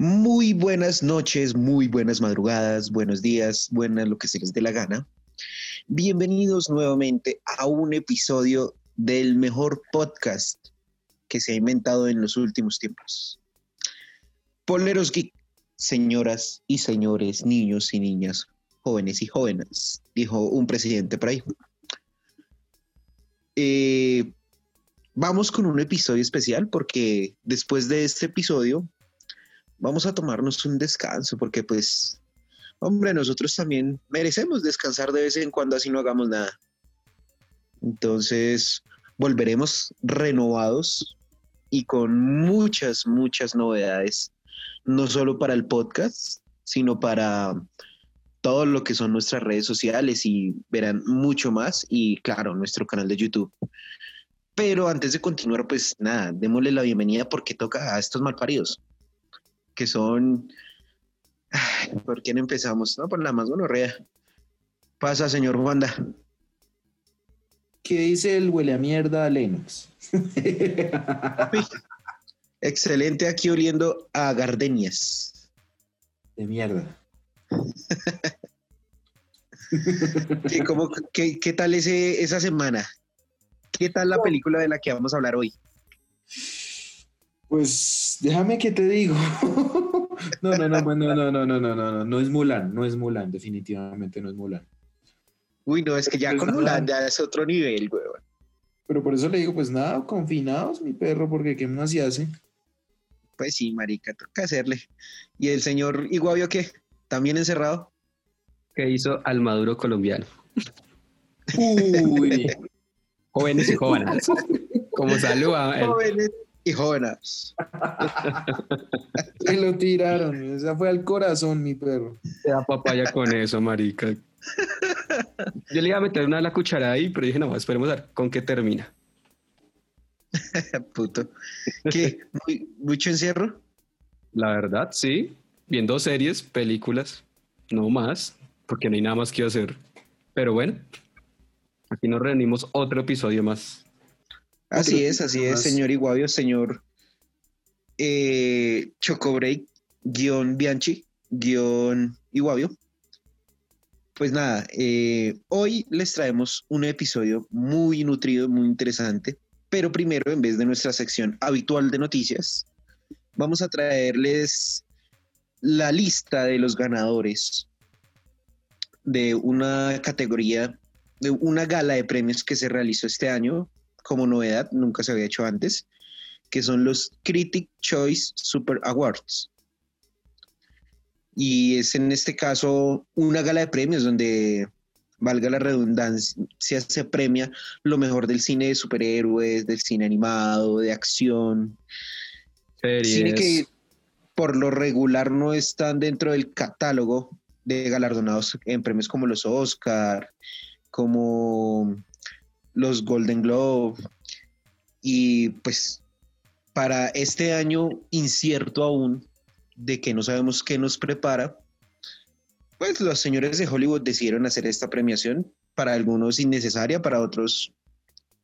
Muy buenas noches, muy buenas madrugadas, buenos días, buenas lo que se les dé la gana. Bienvenidos nuevamente a un episodio del mejor podcast que se ha inventado en los últimos tiempos. Poleros Geek, señoras y señores, niños y niñas, jóvenes y jóvenes, dijo un presidente por ahí. Eh, vamos con un episodio especial porque después de este episodio vamos a tomarnos un descanso porque pues, hombre, nosotros también merecemos descansar de vez en cuando así no hagamos nada. Entonces, volveremos renovados y con muchas, muchas novedades, no solo para el podcast, sino para todo lo que son nuestras redes sociales y verán mucho más y claro, nuestro canal de YouTube. Pero antes de continuar, pues nada, démosle la bienvenida porque toca a estos malparidos que son... ¿Por quién empezamos? No, por la más gonorrea. Pasa, señor Wanda. ¿Qué dice el huele a mierda Lennox? Excelente, aquí oliendo a gardenias. De mierda. ¿Qué, cómo, qué, qué tal ese, esa semana? ¿Qué tal la película de la que vamos a hablar hoy? Pues déjame que te digo. no, no, no, no, no, no, no, no, no, no, no es Mulan, no es Mulan, definitivamente no es Mulan. Uy, no, es que ya con Mulan ya es otro nivel, weón. Pero por eso le digo, pues nada, confinados, mi perro, porque ¿qué más se hace? Pues sí, marica, toca hacerle. ¿Y el señor Iguavio qué? ¿También encerrado? ¿Qué hizo al maduro colombiano? Uy. Jóvenes y jóvenes. Como saluda. Jóvenes y jóvenes. Se lo tiraron, esa fue al corazón, mi perro. Te da papaya con eso, marica. Yo le iba a meter una a la cucharada ahí, pero dije, no, esperemos a ver con qué termina. Puto. ¿Qué? ¿Muy- ¿Mucho encierro? La verdad, sí. Viendo series, películas, no más, porque no hay nada más que hacer. Pero bueno, aquí nos reunimos otro episodio más. Así es, así es, señor Iguavio, señor eh, Chocobreak, guion Bianchi, guion Iguavio. Pues nada, eh, hoy les traemos un episodio muy nutrido, muy interesante, pero primero, en vez de nuestra sección habitual de noticias, vamos a traerles la lista de los ganadores de una categoría, de una gala de premios que se realizó este año como novedad, nunca se había hecho antes, que son los Critic Choice Super Awards. Y es en este caso una gala de premios donde, valga la redundancia, se premia lo mejor del cine de superhéroes, del cine animado, de acción, cine Series. que por lo regular no están dentro del catálogo de galardonados en premios como los Oscar, como los Golden Globe y pues para este año incierto aún de que no sabemos qué nos prepara, pues los señores de Hollywood decidieron hacer esta premiación, para algunos innecesaria, para otros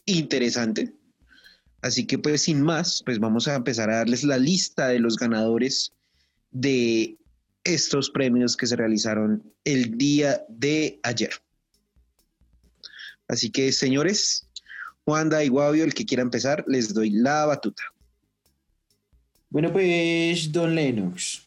interesante. Así que pues sin más, pues vamos a empezar a darles la lista de los ganadores de estos premios que se realizaron el día de ayer. Así que señores, Juanda y Guavio, el que quiera empezar, les doy la batuta. Bueno, pues, Don Lennox.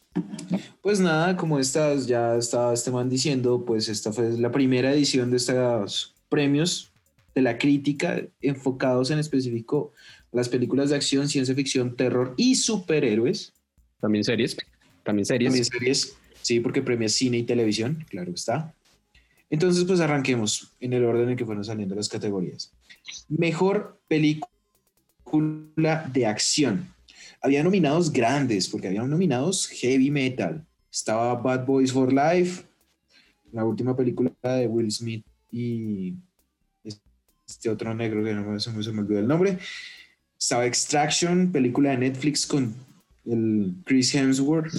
Pues nada, como estás, ya estaba este man diciendo, pues esta fue la primera edición de estos premios de la crítica enfocados en específico a las películas de acción, ciencia ficción, terror y superhéroes. También series. También series. También series, sí, porque premia cine y televisión, claro está. Entonces, pues arranquemos en el orden en que fueron saliendo las categorías. Mejor película de acción. Había nominados grandes, porque había nominados heavy metal. Estaba Bad Boys for Life, la última película de Will Smith y este otro negro que no me- se me, olvidó el nombre. Estaba Extraction, película de Netflix con el Chris Hemsworth.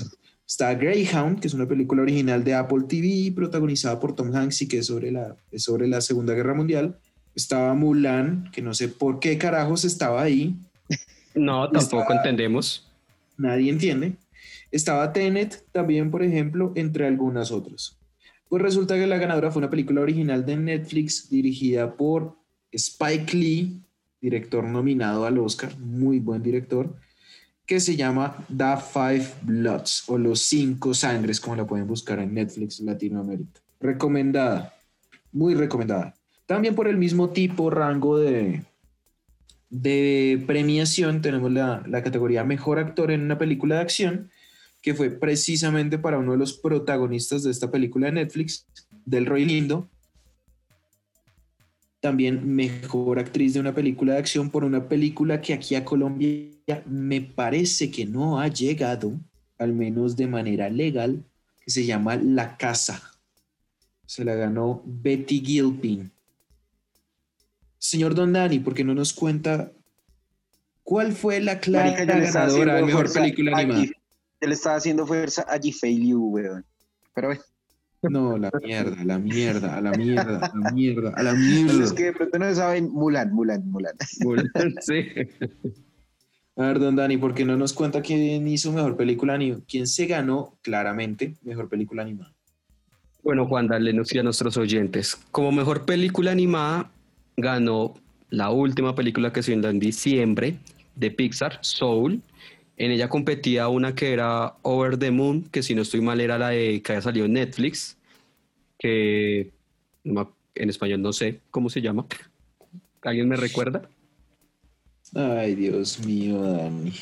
Está Greyhound, que es una película original de Apple TV, protagonizada por Tom Hanks y que es sobre la, es sobre la Segunda Guerra Mundial. Estaba Mulan, que no sé por qué carajos estaba ahí, No, tampoco entendemos. nadie entiende. Estaba Tenet también, por ejemplo, entre algunas otras. Pues resulta que la ganadora fue una película original de Netflix dirigida por Spike Lee, director nominado al Oscar, muy buen director, que se llama The Five Bloods o Los Cinco Sangres, como la pueden buscar en Netflix Latinoamérica. Recomendada, muy recomendada. También por el mismo tipo, rango de, de premiación, tenemos la, la categoría Mejor Actor en una película de acción, que fue precisamente para uno de los protagonistas de esta película de Netflix, Del Roy Lindo. También mejor actriz de una película de acción por una película que aquí a Colombia me parece que no ha llegado, al menos de manera legal, que se llama La Casa. Se la ganó Betty Gilpin. Señor Don Dani, ¿por qué no nos cuenta cuál fue la clara ganadora de mejor película animada? Él estaba haciendo fuerza a G weón. Pero bueno. No, la mierda, la mierda, a la mierda, a la mierda, a la mierda. Es que de pronto no saben, Mulan, Mulan, Mulan. Mulan, sí. A ver, don Dani, ¿por qué no nos cuenta quién hizo mejor película animada? ¿Quién se ganó claramente mejor película animada? Bueno, Juan, dale a nuestros oyentes. Como mejor película animada, ganó la última película que se dio en diciembre de Pixar, Soul, en ella competía una que era Over the Moon, que si no estoy mal era la de que había salido en Netflix, que en español no sé cómo se llama. ¿Alguien me recuerda? Ay, Dios mío, Dani.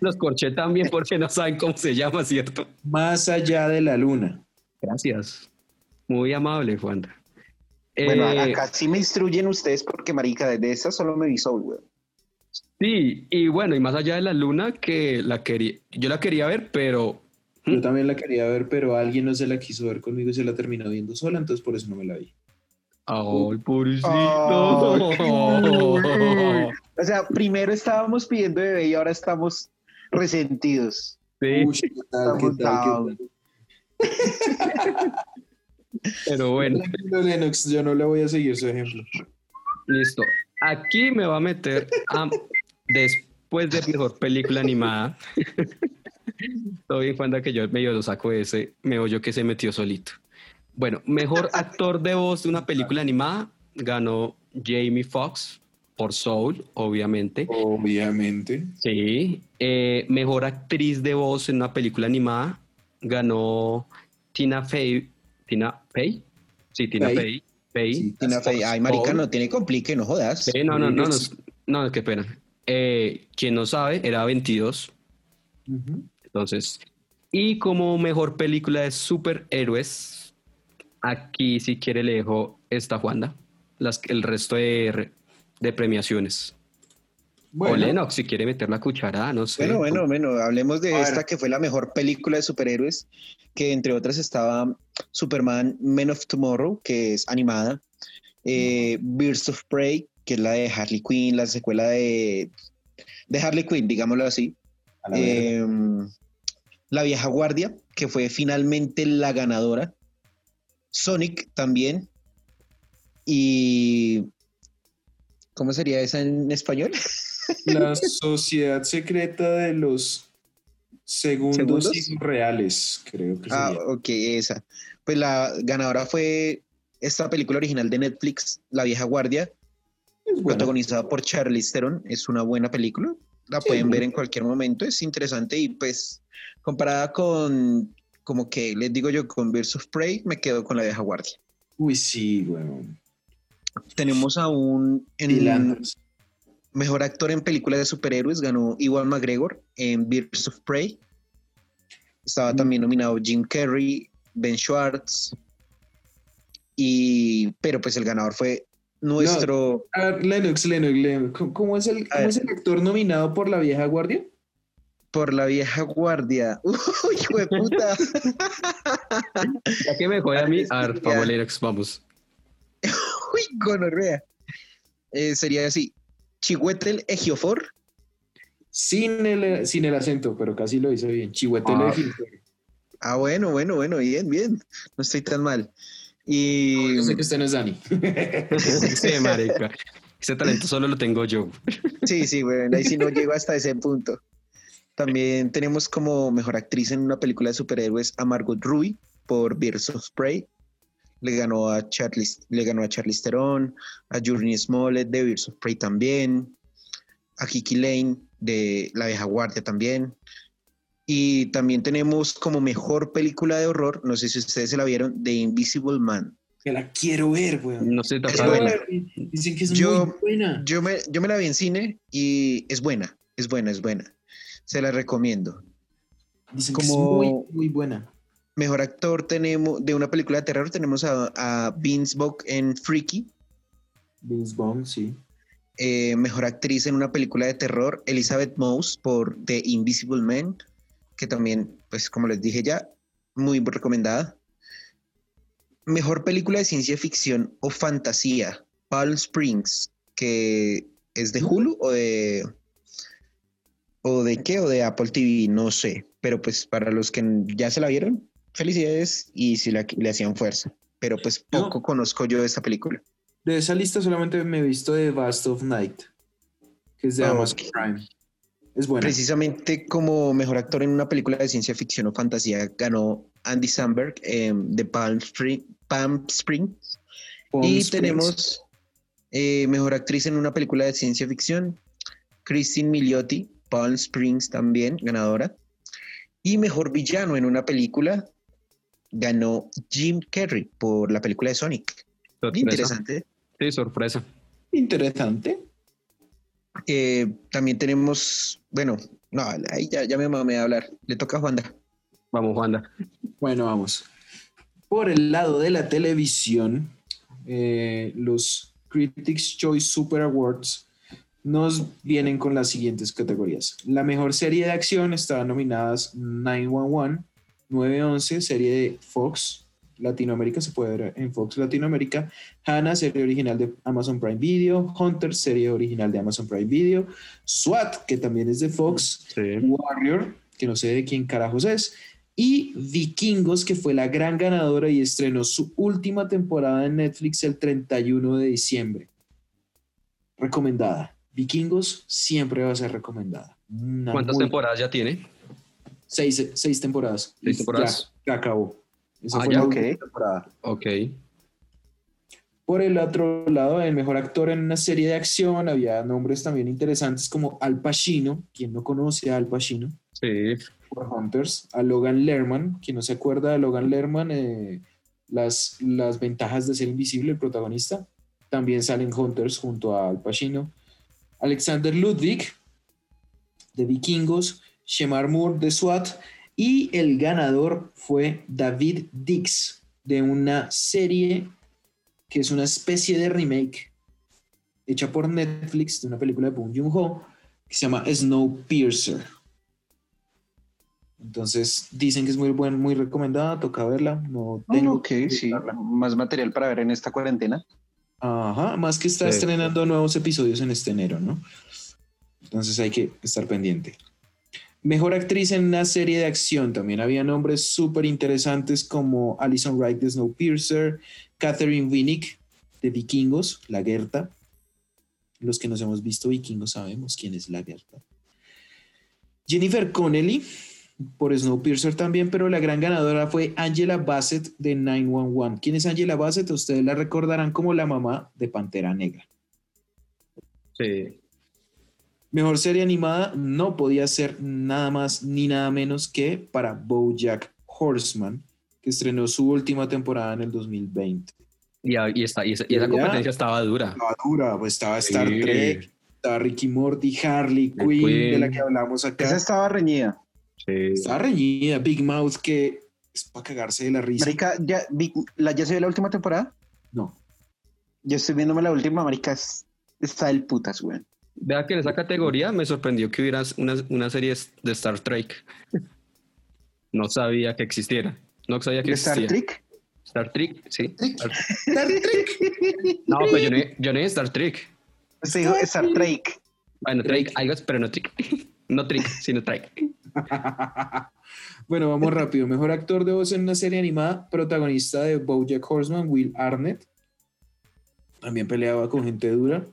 Los corché también porque no saben cómo se llama, ¿cierto? Más allá de la luna. Gracias. Muy amable, Juan. Bueno, eh, acá sí me instruyen ustedes porque, marica, de esa solo me vi Soul, Sí, y bueno, y más allá de la luna, que la quería, yo la quería ver, pero... Yo ¿Mm? también la quería ver, pero alguien no se la quiso ver conmigo y se la terminó viendo sola, entonces por eso no me la vi. ¡Ay, pobrecito! o sea, primero estábamos pidiendo bebé y ahora estamos resentidos. Sí. Uy, ¿qué tal, qué tal, Pero bueno. Lennox, yo no le voy a seguir su ejemplo. Listo. Aquí me va a meter a, después de mejor película animada. Todo bien, Juanda, que yo medio lo saco ese, me oyo que se metió solito. Bueno, mejor actor de voz de una película animada ganó Jamie Foxx por Soul, obviamente. Obviamente. Sí. Eh, mejor actriz de voz en una película animada ganó Tina Fey. ¿Tina Fey? Sí, Tina Fey. Fey. Tina Fey. Ay, marica, no tiene complique, no jodas. Sí, no, no, no, no, no, qué pena. Eh, quien no sabe, era 22. Entonces, y como mejor película de superhéroes, aquí si quiere le dejo esta Juanda, las, el resto de, de premiaciones. Bueno. O Lennox, si quiere meter la cucharada, no sé. Bueno, bueno, bueno, hablemos de esta que fue la mejor película de superhéroes, que entre otras estaba Superman Men of Tomorrow, que es animada, eh, Birds of Prey, que es la de Harley Quinn, la secuela de, de Harley Quinn, digámoslo así. Em, la vieja guardia, que fue finalmente la ganadora. Sonic también. Y. ¿Cómo sería esa en español? La sociedad secreta de los segundos, reales, creo que Ah, ok, esa. Pues la ganadora fue esta película original de Netflix, La vieja guardia, protagonizada por Charlize Theron. Es una buena película. La pueden ver en cualquier momento. Es interesante y pues comparada con, como que les digo yo, con Birds of Prey, me quedo con La vieja guardia. Uy, sí, bueno. Tenemos aún en mejor actor en película de superhéroes ganó Iwan McGregor en Birds of Prey. Estaba mm. también nominado Jim Carrey, Ben Schwartz. Y, pero pues el ganador fue nuestro. Lennox, Lennox, ¿Cómo, es el, ¿cómo es el actor nominado por la vieja guardia? Por la vieja guardia. Uy, hijo de puta. ya que me a mí, a ver, vamos. Uy, gonorrea. Eh, sería así: Chihuetel Ejiofor. Sin el, sin el acento, pero casi lo hizo bien. Chihuetel ah. Ah, bueno, bueno, bueno, bien, bien. No estoy tan mal. Y... yo sé que usted no es Dani. sí, marica. Ese talento solo lo tengo yo. sí, sí, bueno, ahí sí no llego hasta ese punto. También tenemos como mejor actriz en una película de superhéroes a Margot Robbie por Birds of Prey. Le ganó a Charlize, le ganó a Charlize Theron, a Journey Smollett de Birds of Prey también, a Kiki Lane de La Vieja Guardia también. Y también tenemos como mejor película de horror, no sé si ustedes se la vieron, The Invisible Man. Que la quiero ver, weón. No sé, Es buena. Dicen que es Yo- muy buena. Yo me, yo me la vi en cine y es buena, es buena, es buena. Se la recomiendo. Dicen que como- es muy, muy buena. Mejor actor tenemos, de una película de terror, tenemos a, a Vince Vaughn en Freaky. Vince Vaughn, sí. Eh, mejor actriz en una película de terror, Elizabeth Moss por The Invisible Man, que también, pues como les dije ya, muy recomendada. Mejor película de ciencia ficción o fantasía, Palm Springs, que es de Hulu o de... ¿O de qué? ¿O de Apple TV? No sé. Pero pues para los que ya se la vieron, felicidades y si la- le hacían fuerza. Pero pues No. poco conozco yo de esta película. De esa lista solamente me he visto de Vast of Night, que es de Ah, Amazon. Prime. Es buena. Precisamente como mejor actor en una película de ciencia ficción o fantasía ganó Andy Samberg em, de Palm, Spring, Palm Springs. Palm y Springs. tenemos eh, mejor actriz en una película de ciencia ficción, Christine Milioti, Palm Springs también, ganadora. Y mejor villano en una película ganó Jim Carrey por la película de Sonic. Sorpresa. Interesante. Sí, sorpresa. Interesante. Eh, también tenemos, bueno, no, ahí ya, ya me mamé a hablar. Le toca a Juanda. Vamos, Juanda. Bueno, vamos. Por el lado de la televisión, eh, los Critics' Choice Super Awards nos vienen con las siguientes categorías. La mejor serie de acción estaban nominadas 911, 911, serie de Fox Latinoamérica, se puede ver en Fox Latinoamérica, Hannah, serie original de Amazon Prime Video, Hunter, serie original de Amazon Prime Video, SWAT, que también es de Fox, Sí. Warrior, que no sé de quién carajos es, y Vikingos, que fue la gran ganadora y estrenó su última temporada en Netflix el 31 de diciembre. Recomendada. Vikingos siempre va a ser recomendada. Una ¿Cuántas muy- temporadas ya tiene? Seis, seis temporadas. Seis temporadas. Ya, ya acabó. Esa Ah, fue ya, la temporada. Ok. Por el otro lado, el mejor actor en una serie de acción, había nombres también interesantes como Al Pacino, quien no conoce a Al Pacino, Sí. por Hunters, a Logan Lerman, quien no se acuerda de Logan Lerman, eh, las, las ventajas de ser invisible, el protagonista, también salen Hunters junto a Al Pacino, Alexander Ludwig, de Vikingos, Shemar Moore, de SWAT, y el ganador fue David Dix, de una serie que es una especie de remake hecha por Netflix de una película de Bong Joon-ho que se llama Snowpiercer. Entonces dicen que es muy buena, muy recomendada, toca verla. No tengo ok, que sí. Más material para ver en esta cuarentena. Ajá, más que está Sí. estrenando nuevos episodios en este enero, ¿no? Entonces hay que estar pendiente. Mejor actriz en una serie de acción. También había nombres súper interesantes como Alison Wright de Snowpiercer, Catherine Winnick de Vikingos, La Gerta. Los que nos hemos visto Vikingos sabemos quién es La Gerta. Jennifer Connelly por Snowpiercer también, pero la gran ganadora fue Angela Bassett de 911. ¿Quién es Angela Bassett? Ustedes la recordarán como la mamá de Pantera Negra. Sí. Mejor serie animada no podía ser nada más ni nada menos que para BoJack Horseman, que estrenó su última temporada en el 2020. Y, y esta, y, esa, y esa Ya. competencia estaba dura. Estaba dura, pues estaba Star Sí. Trek, estaba Ricky Morty, Harley Quinn. de la que hablamos acá. Esa estaba reñida. Sí. Estaba reñida, Big Mouth, que es para cagarse de la risa. Marica, ¿ya, la, ¿ya se vio la última temporada? No. Yo estoy viéndome la última, marica. es- está del putas, güey. Vea que en esa categoría me sorprendió que hubiera una, una serie de Star Trek. No sabía que existiera. No sabía que ¿De existía. Star Trek? Star Trek, sí. Star Trek. No, pero yo no, yo no Star Trek. Se dijo Star Trek. Bueno, Trek, algo, pero no Trek. No Trek, sino Trek. bueno, vamos rápido. Mejor actor de voz en una serie animada, protagonista de BoJack Horseman, Will Arnett. También peleaba con gente dura.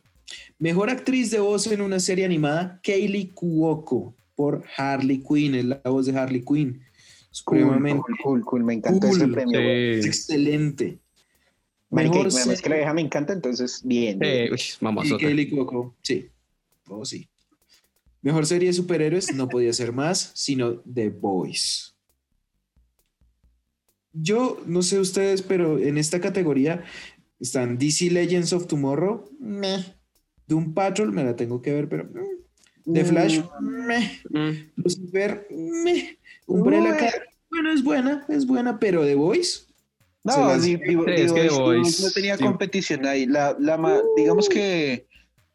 Mejor actriz de voz en una serie animada, Kaylee Cuoco, por Harley Quinn, es la voz de Harley Quinn. Supremamente cool, cool, cool, Me encanta Cool. este premio. güey. es Sí. excelente. Mejor y además que la vieja me encanta, entonces, bien. Eh, uy, Y. Kelly Coco, sí. Oh, sí. Mejor serie de superhéroes no podía ser más, sino The Boys. Yo no sé ustedes, pero en esta categoría están DC Legends of Tomorrow, meh. Doom Patrol, me la tengo que ver, pero mm. The Flash, meh. Mm, Lucifer, meh. Umbrella. Academy, bueno, es buena, es buena, pero The Voice, No, las- di- digo, Sí, es digo, que es- Boys- no tenía sí. competición ahí. La, la ma- digamos que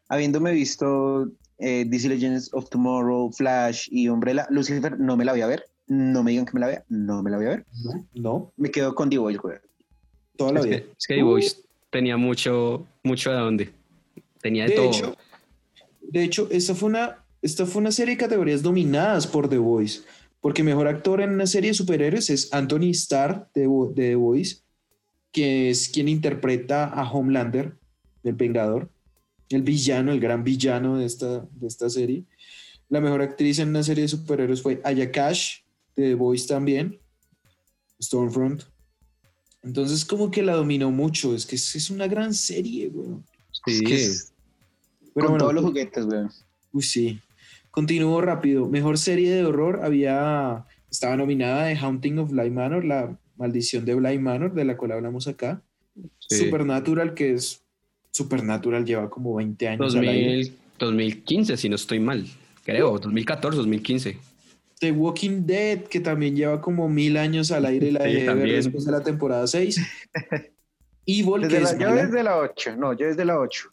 habiéndome visto eh, DC Legends of Tomorrow, Flash y Umbrella, Lucifer no me la voy a ver. No me digan que me la vea, no me la voy a ver. no, no, Me quedo con The Voice, güey. toda la Es vida. que, es que The Voice tenía mucho, mucho de dónde. Tenía de, De todo. hecho, de hecho, esta fue una, esta fue una serie de categorías dominadas por The Voice, porque mejor actor en una serie de superhéroes es Anthony Starr de, de The Voice, que es quien interpreta a Homelander, el Vengador, el villano, el gran villano de esta, de esta serie. La mejor actriz en una serie de superhéroes fue Aya Cash, de The Voice también, Stormfront. Entonces, como que la dominó mucho, es que es, es una gran serie, güey. Es Sí. que es- Pero con bueno, todos los juguetes, güey. Uy, sí. Continúo rápido. Mejor serie de horror había. Estaba nominada The Haunting of Bly Manor, La Maldición de Bly Manor, de la cual hablamos acá. Sí. Supernatural, que es. Supernatural lleva como 20 años al aire. 2000, 2015, si no estoy mal. Creo, 2014, 2015. The Walking Dead, que también lleva como mil años al aire, la Sí, de después de la temporada 6. Evil, Desde que la- es yo mala. desde la 8, no, yo desde la 8.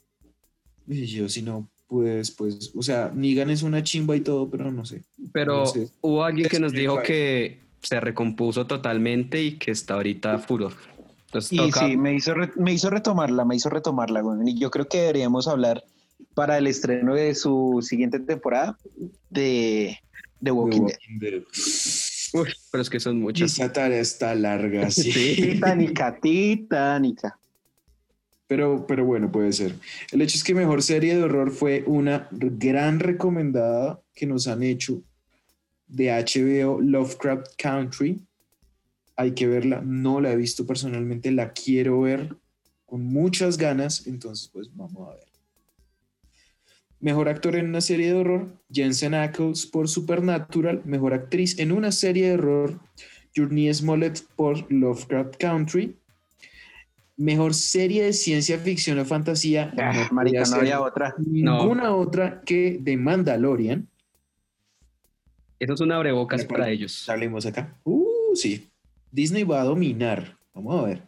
Y yo, si no, pues, pues, o sea, Negan es una chimba y todo, pero no sé. Pero No sé. hubo alguien que nos dijo que se recompuso totalmente y que está ahorita furor. Entonces Y toca- sí, me hizo, re- me hizo retomarla, me hizo retomarla, güey. Y yo creo que deberíamos hablar para el estreno de su siguiente temporada de, de Walking Dead. Dead. Uy, pero es que son muchas. esa tarea está larga, sí. Sí. Titánica, titánica. Pero, pero bueno, puede ser. El hecho es que mejor serie de horror fue una gran recomendada que nos han hecho de HBO Lovecraft Country. Hay que verla. No la he visto personalmente, la quiero ver con muchas ganas. Entonces, pues vamos a ver. Mejor actor en una serie de horror, Jensen Ackles por Supernatural. Mejor actriz en una serie de horror, Journey Smollett por Lovecraft Country. Mejor serie de ciencia ficción o fantasía. Ah, no marica, no había otra. ninguna otra que The Mandalorian. Eso es un abrebocas para ellos. Salimos acá. Uh, sí. Disney va a dominar. Vamos a ver.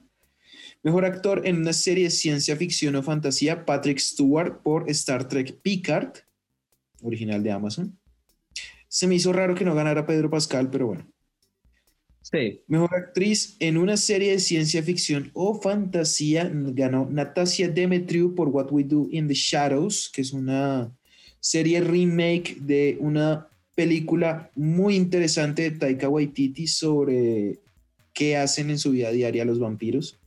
Mejor actor en una serie de ciencia ficción o fantasía, Patrick Stewart por Star Trek Picard, original de Amazon. Se me hizo raro que no ganara Pedro Pascal, pero bueno. Sí, Mejor actriz en una serie de ciencia ficción o fantasía ganó Natasia Demetriou por What We Do in the Shadows, que es una serie remake de una película muy interesante de Taika Waititi sobre qué hacen en su vida diaria los vampiros.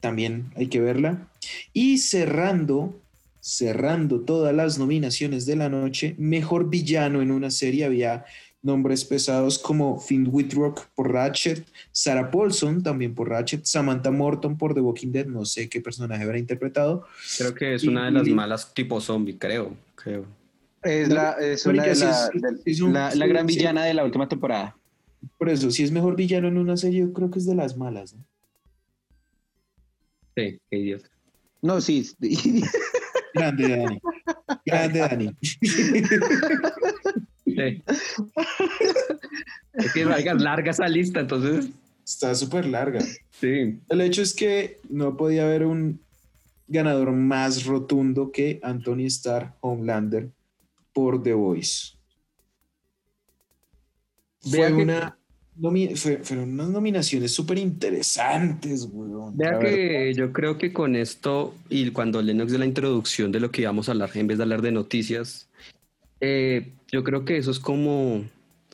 También hay que verla. Y cerrando, cerrando todas las nominaciones de la noche, mejor villano en una serie había nombres pesados como Finn Wittrock por Ratchet, Sarah Paulson también por Ratchet, Samantha Morton por The Walking Dead, no sé qué personaje habrá interpretado. creo que es Y- una de las y- malas tipo zombie, creo. creo. Es, la, es una Marica, de sí la, gran villana de la última temporada. Por eso, si es mejor villano en una serie, yo creo que es de las malas. ¿no? Sí, qué idiota. No, sí. Grande Dani. Grande Dani. Sí. es que larga, larga esa lista, entonces. Está súper larga. Sí. El hecho es que no podía haber un ganador más rotundo que Anthony Starr Homelander por The Voice. Vea Fue que- una, nomi- fue- fueron unas nominaciones súper interesantes, weón. Vea que yo creo que con esto y cuando Lennox de la introducción de lo que íbamos a hablar, en vez de hablar de noticias, eh, yo creo que eso es como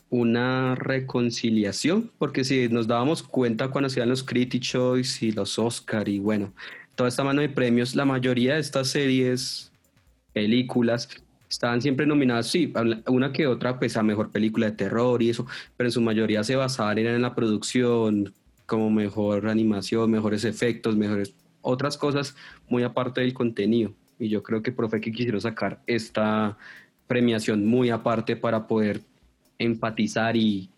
una reconciliación, porque si nos dábamos cuenta cuando hacían los Critic Choice y los Oscar y bueno, toda esta mano de premios, la mayoría de estas series, películas, estaban siempre nominadas, sí, una que otra, pues a mejor película de terror y eso, pero en su mayoría se basaban en la producción, como mejor animación, mejores efectos, mejores otras cosas, muy aparte del contenido. Y yo creo que profe que quisiera sacar esta premiación muy aparte para poder empatizar y,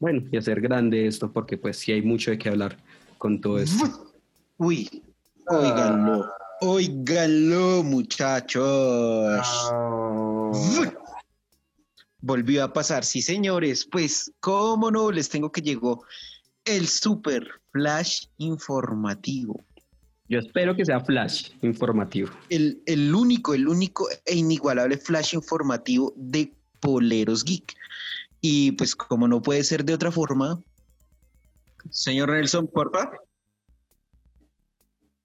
bueno, y hacer grande esto, porque pues sí hay mucho de qué hablar con todo esto. Uy, oíganlo, oíganlo, muchachos. Volvió a pasar, sí, señores. Pues, ¿cómo no? Les tengo que llegó el super flash informativo. Yo espero que sea flash informativo. El, el único, el único e inigualable flash informativo de Poleros Geek. Y pues como no puede ser de otra forma, señor Nelson, por favor.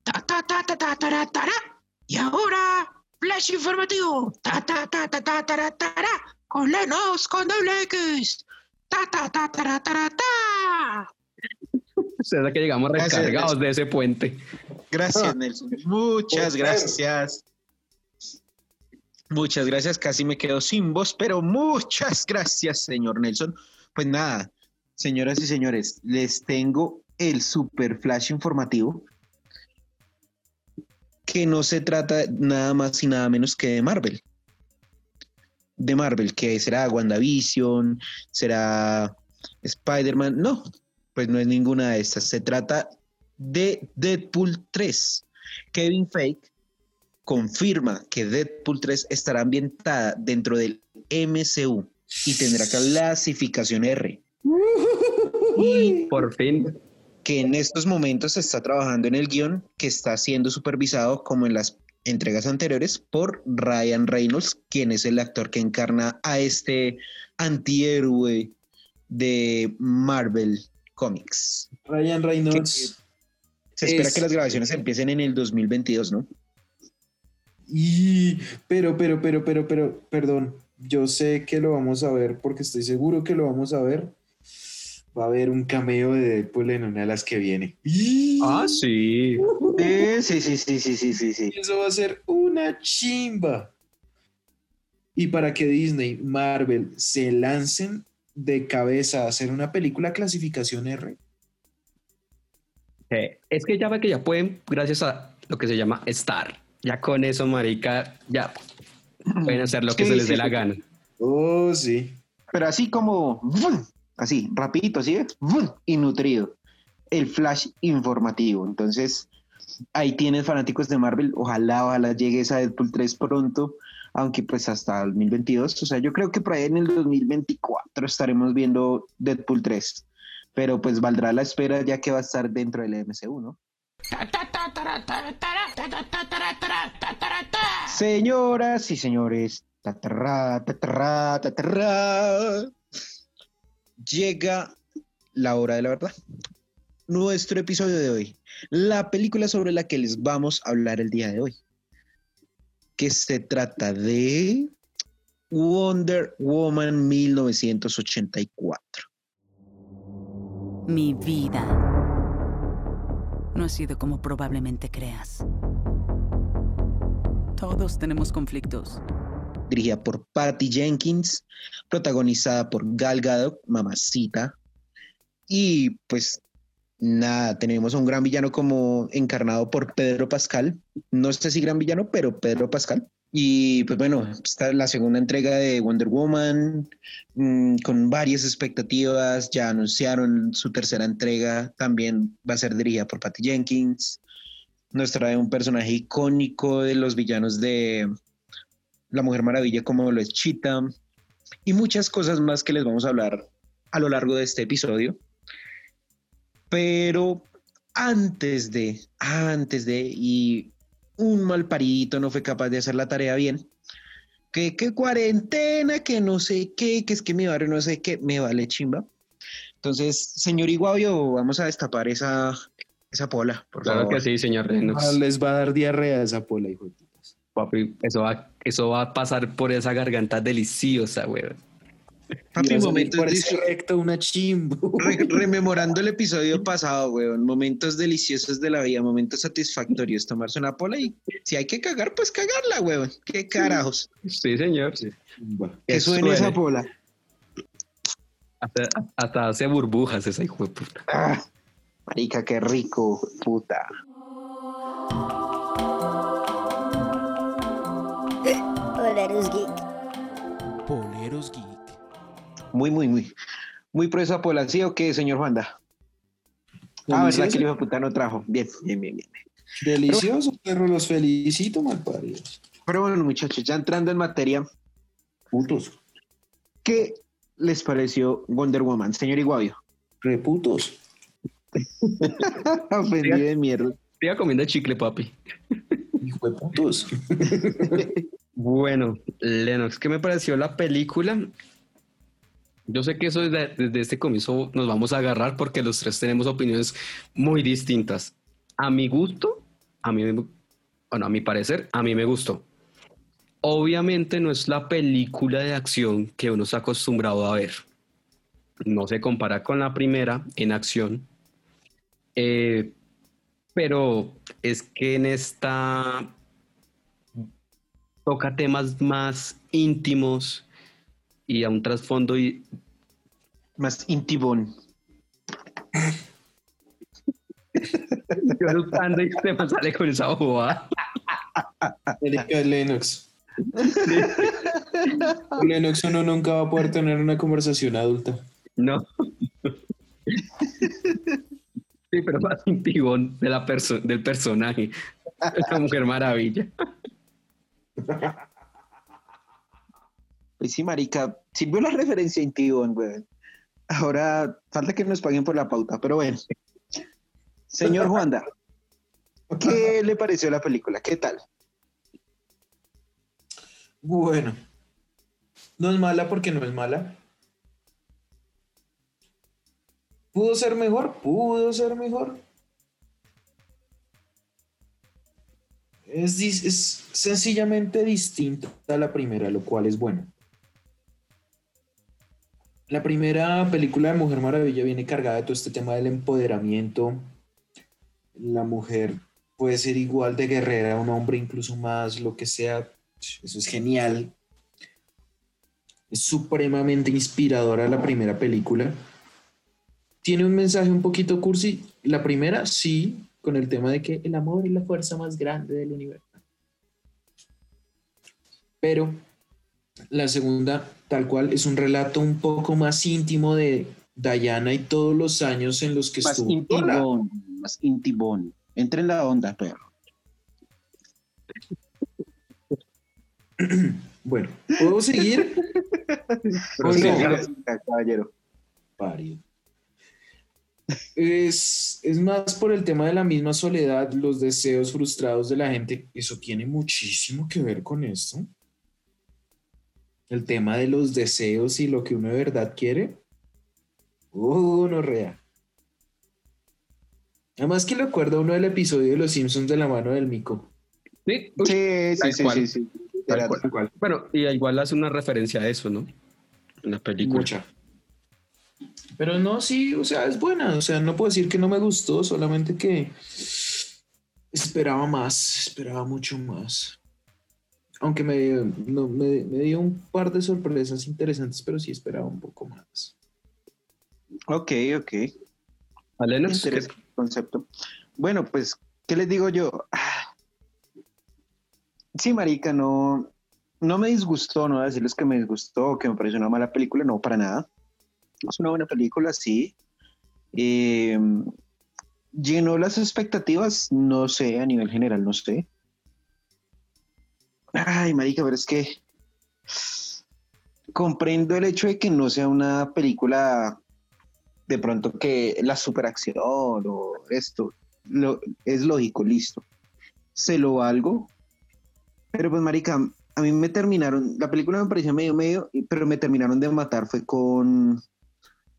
Ta, ta, ta, ta, ta, ta, ta, Y ahora, flash informativo. Ta, ta, ta, ta, ta, ta, ta, con Lenos, con doble X. Ta, ta, ta, ta, ta, ta, ta. Será que llegamos recargados de ese puente. Gracias, Nelson. Muchas gracias. Muchas gracias. Casi me quedo sin voz, pero muchas gracias, señor Nelson. Pues nada, señoras y señores, les tengo el super flash informativo que no se trata nada más y nada menos que de Marvel. De Marvel, que será WandaVision, será Spider-Man. No, pues no es ninguna de estas. Se trata de Deadpool 3. Kevin Fake confirma que Deadpool 3 estará ambientada dentro del MCU y tendrá clasificación R. y por fin que en estos momentos se está trabajando en el guion que está siendo supervisado como en las entregas anteriores por Ryan Reynolds, quien es el actor que encarna a este antihéroe de Marvel Comics. Ryan Reynolds. se espera que las grabaciones empiecen en el 2022, ¿no? Y, pero, pero, pero, pero, pero, perdón, yo sé que lo vamos a ver porque estoy seguro que lo vamos a ver va a haber un cameo de Deadpool en una de las que viene. Ah, sí. sí, sí, sí, sí, sí, sí, sí. Eso va a ser una chimba. Y para que Disney, Marvel se lancen de cabeza a hacer una película clasificación R. es que ya ve que ya pueden, gracias a lo que se llama Star. Ya con eso, marica, ya pueden hacer lo que se les dé la gana. Oh, sí. Pero así como así, rapidito, así, y nutrido. El flash informativo. Entonces, ahí tienes fanáticos de Marvel. Ojalá, ojalá llegue esa Deadpool 3 pronto, aunque pues hasta 2022. O sea, yo creo que por ahí en el 2024 estaremos viendo Deadpool 3. Pero pues valdrá la espera ya que va a estar dentro del MCU, ¿no? Señoras y señores, llega la hora de la verdad. Nuestro episodio de hoy, la película sobre la que les vamos a hablar el día de hoy, que se trata de Wonder Woman 1984. Mi vida no ha sido como probablemente creas. Todos tenemos conflictos dirigida por Patty Jenkins, protagonizada por Gal Gadot, mamacita. Y pues nada, tenemos a un gran villano como encarnado por Pedro Pascal. No sé si gran villano, pero Pedro Pascal. Y pues bueno, está la segunda entrega de Wonder Woman, mm, con varias expectativas. Ya anunciaron su tercera entrega, también va a ser dirigida por Patty Jenkins. Nos trae un personaje icónico de los villanos de la Mujer Maravilla como lo es Cheetah y muchas cosas más que les vamos a hablar a lo largo de este episodio. Pero antes de, antes de, y un mal paridito no fue capaz de hacer la tarea bien, que, que cuarentena, que no sé qué, que es que mi barrio no sé qué, me vale chimba. Entonces, señor Iguavio, vamos a destapar esa, esa pola, por claro que sí, señor ah, Les va a dar diarrea esa pola, hijo Papi, eso va, eso va a pasar por esa garganta deliciosa, güey. Papi, momentos por ese recto una chimbo. Re- rememorando el episodio pasado, weón, momentos deliciosos de la vida, momentos satisfactorios, tomarse una pola y si hay que cagar, pues cagarla, weón. ¿Qué carajos? Sí, señor. Chimba. Que suene esa pola. Hasta, hasta hace burbujas esa hijo de puta. Ah, marica, qué rico, puta. Poleros Geek. Poleros Geek. Muy, muy, muy. Muy pro esa pola, ¿sí o qué, señor Juanda? Ah, verdad que el hijo de puta no trajo. Bien, bien, bien, bien. Delicioso, perro, los felicito, malparidos. Pero bueno, muchachos, ya entrando en materia, Putos. ¿qué les pareció Wonder Woman, señor Iguavio? Reputos. Ofendido de mierda. Siga comiendo chicle, papi. Hijo de putos. Bueno, Lennox, ¿qué me pareció la película? Yo sé que eso desde, este comienzo nos vamos a agarrar porque los tres tenemos opiniones muy distintas. A mi gusto, a mí, bueno, a mi parecer, a mí me gustó. Obviamente no es la película de acción que uno está acostumbrado a ver. No se compara con la primera en acción. Eh, pero es que en esta toca temas más íntimos y a un trasfondo y Más intibón. yo buscando y se me sale con esa bobada. Lennox. Lennox uno nunca va a poder tener una conversación adulta. No. Sí, pero más intibón de la perso- del personaje. Esa mujer maravilla. Pues sí, marica, sirvió la referencia a intibón, weón. Ahora falta que nos paguen por la pauta, pero bueno. Señor Juanda, ¿qué le pareció la película? ¿Qué tal? Bueno. No es mala porque no es mala. ¿Pudo ser mejor? Pudo ser mejor. Es, sencillamente distinta a la primera, lo cual es bueno. La primera película de Mujer Maravilla viene cargada de todo este tema del empoderamiento. La mujer puede ser igual de guerrera, un hombre incluso más, lo que sea. Eso es genial. Es supremamente inspiradora la primera película. Tiene un mensaje un poquito cursi. La primera, sí, con el tema de que el amor es la fuerza más grande del universo. Pero la segunda, tal cual, es un relato un poco más íntimo de Diana y todos los años en los que Más estuvo. intibón, más intibón. Entre en la onda, perro. Bueno, ¿puedo seguir? Pero caballero. Parido. Es, es más por el tema de la misma soledad, los deseos frustrados de la gente. Eso tiene muchísimo que ver con esto. El tema de los deseos y lo que uno de verdad quiere. Uh, no rea. Además que le acuerdo a uno del episodio de Los Simpsons de la mano del mico. Sí, uy, Sí, sí, sí, cual. sí, sí. tal Era- cual, tal cual. Bueno, y igual hace una referencia a eso, ¿no? En la película. Mucha. Pero no, sí, o sea, es buena. O sea, no puedo decir que no me gustó, solamente que esperaba más, esperaba mucho más. Aunque me, no, me, me dio un par de sorpresas interesantes, pero sí esperaba un poco más. Ok, ok. ¿Qué- Interesante concepto. Bueno, pues, ¿qué les digo yo? Sí, marica, no, no me disgustó, no voy a decirles que me disgustó que me pareció una mala película, no, para nada. Es una buena película, sí. Eh, ¿Llenó las expectativas? No sé, a nivel general, no sé. Ay, marica, pero es que comprendo el hecho de que no sea una película de pronto que la superacción o esto lo, es lógico, listo. Se lo valgo. Pero pues, marica, a mí me terminaron, la película me pareció medio medio, pero me terminaron de matar fue con,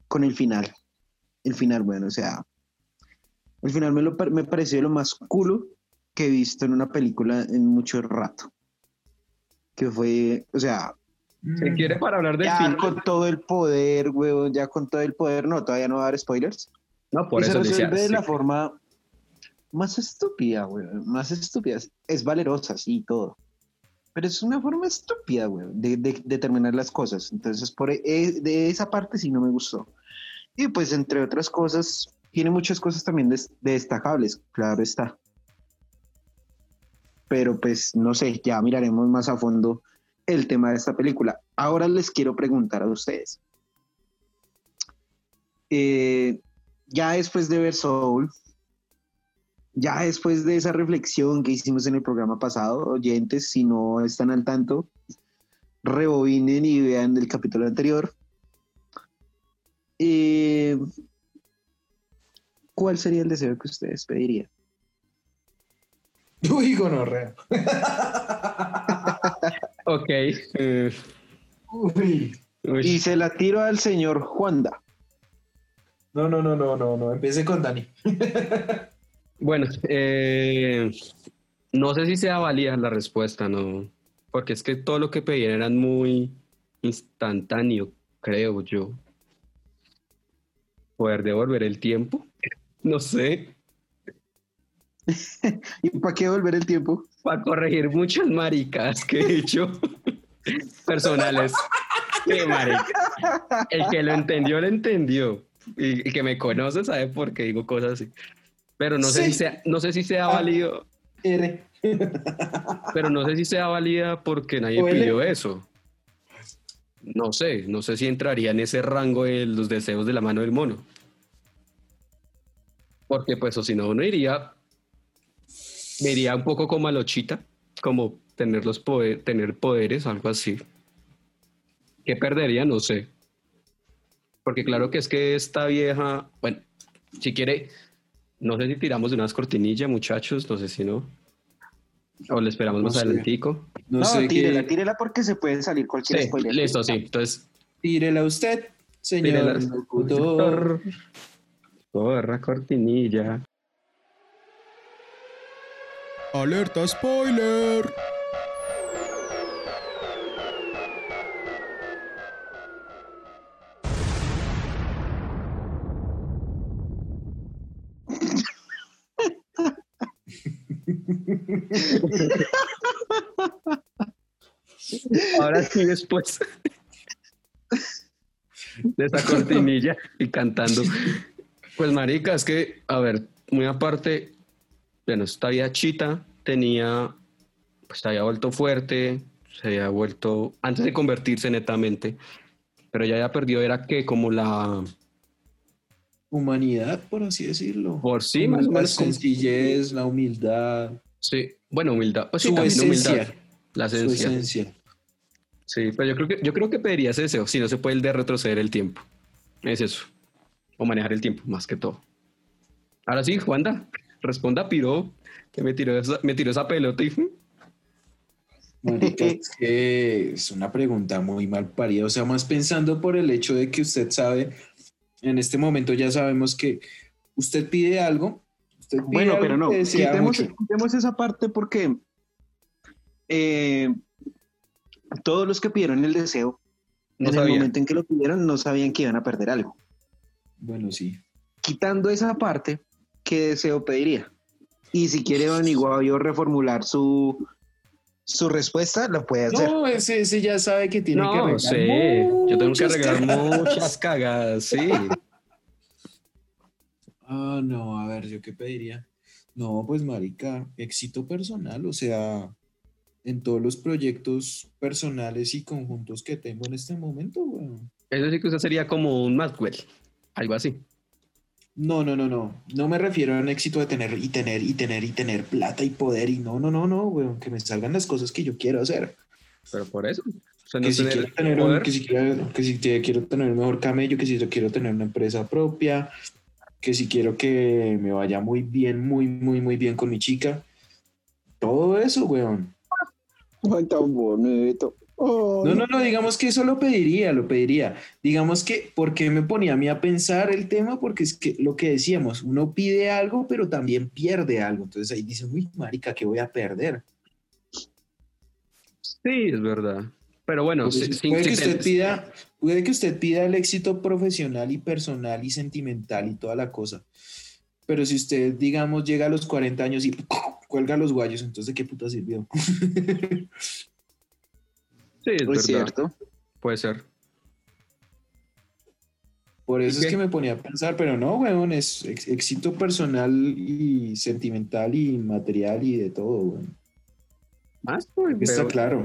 con el final. El final, bueno, o sea, el final me, lo, par- me pareció lo más culo que he visto en una película en mucho rato. Que fue, o sea, Se quiere para hablar del Ya final. con todo el poder, huevón, ya con todo el poder, no, todavía no va a dar spoilers. No, por y se eso decía. resuelve de la sí. forma más estúpida, güey. Más estúpida. Es valerosa, sí, todo. Pero es una forma estúpida, güey, de, de- de terminar las cosas. Entonces, por e- de esa parte sí no me gustó. Y pues, entre otras cosas, tiene muchas cosas también des- destacables, claro está. Pero pues, no sé, ya miraremos más a fondo el tema de esta película. Ahora les quiero preguntar a ustedes. Eh, ya después de ver Soul, ya después de esa reflexión que hicimos en el programa pasado, oyentes, si no están al tanto, rebobinen y vean el capítulo anterior. Eh, ¿Cuál sería el deseo que ustedes pedirían? Uy, gonorrea. Ok. eh, Uy. uy. Y se la tiro al señor Juanda. No, no, no, no, no, no. Empecé con Dani. Bueno, eh, no sé si sea válida la respuesta, ¿no? Porque es que todo lo que pedían eran muy instantáneo, creo yo. Poder devolver el tiempo, no sé, ¿Y para qué volver el tiempo? para corregir muchas maricas que he hecho personales. Qué marica. El que lo entendió, lo entendió. Y el que me conoce sabe por qué digo cosas así. Pero no sé si sea, no sé si sea Ah. válido R. Pero no sé si sea válida porque nadie pidió eso. No sé, no sé si entraría en ese rango de los deseos de la mano del mono. Porque pues o si no uno iría, me iría un poco como a Lochita, como tener los poder, tener poderes, algo así. ¿Qué perdería? No sé. Porque claro que es que esta vieja, bueno, si quiere, no sé si tiramos de unas cortinillas, muchachos, no sé si no. O le esperamos No más sé. adelantico. No, No, sé tírela, qué. tírela porque se puede salir cualquier Sí, spoiler. listo, sí. Entonces, Tírela usted, señor tírela. locutor. Corra cortinilla. Alerta spoiler. Ahora sí, después de esa cortinilla y cantando. Pues, marica, es que, a ver, muy aparte, bueno, esta vida chita tenía, pues se había vuelto fuerte, se había vuelto, antes de convertirse netamente, pero ya había perdido, era que como la, Humanidad, por así decirlo. por sí, más o la menos, sencillez, la humildad, sí, bueno, humildad, pues sí, su humildad, esencia. la su esencia. esencia. Sí, pero yo creo que yo creo que pediría ese deseo, si no se puede el de retroceder el tiempo. Es eso. O manejar el tiempo, más que todo. Ahora sí, Juanda, responda Piro, que me tiró esa, me tiró esa pelota y Marica, es que es una pregunta muy mal parida. O sea, más pensando por el hecho de que usted sabe, en este momento ya sabemos que usted pide algo. Usted Bueno, pero no, quitemos, esa parte porque eh, todos los que pidieron el deseo, no en el momento en que lo pidieron, no sabían que iban a perder algo. Bueno, sí. Quitando esa parte, ¿qué deseo pediría? Y si quiere Don Iguavio reformular su, su respuesta, lo puede hacer. No, ese, ese ya sabe que tiene que No, arreglar sí, yo tengo que arreglar cagadas. muchas cagadas, sí. Ah, no, a ver, ¿yo qué pediría? No, pues marica, éxito personal, o sea, en todos los proyectos personales y conjuntos que tengo en este momento, weón. Eso sí que usted sería como un Maxwell, algo así. No, no, no, no. No me refiero a un éxito de tener y tener y tener y tener plata y poder y no, no, no, no, weón, que me salgan las cosas que yo quiero hacer. Pero por eso. o sea, no que si quiero tener un, poder. que si quiero, que si quiero tener un mejor camello, que si yo quiero tener una empresa propia, que si quiero que me vaya muy bien, muy, muy, muy bien con mi chica. Todo eso, weón. Ay, tan bonito. No, no, no, digamos que eso lo pediría, lo pediría. Digamos que, ¿por qué me ponía a mí a pensar el tema? Porque es que lo que decíamos, uno pide algo, pero también pierde algo. Entonces ahí dice, uy, marica, ¿qué voy a perder? Sí, es verdad. Pero bueno, Pues, sin- puede, que usted pida, puede que usted pida el éxito profesional y personal y sentimental y toda la cosa. Pero si usted, digamos, llega a los 40 años y cuelga los guayos, entonces ¿de qué puta sirvió? sí, es cierto. puede ser. Por eso ¿Y es qué? que me ponía a pensar, pero no, weón, es éxito personal y sentimental y material y de todo, weón. Más, Está pero, claro.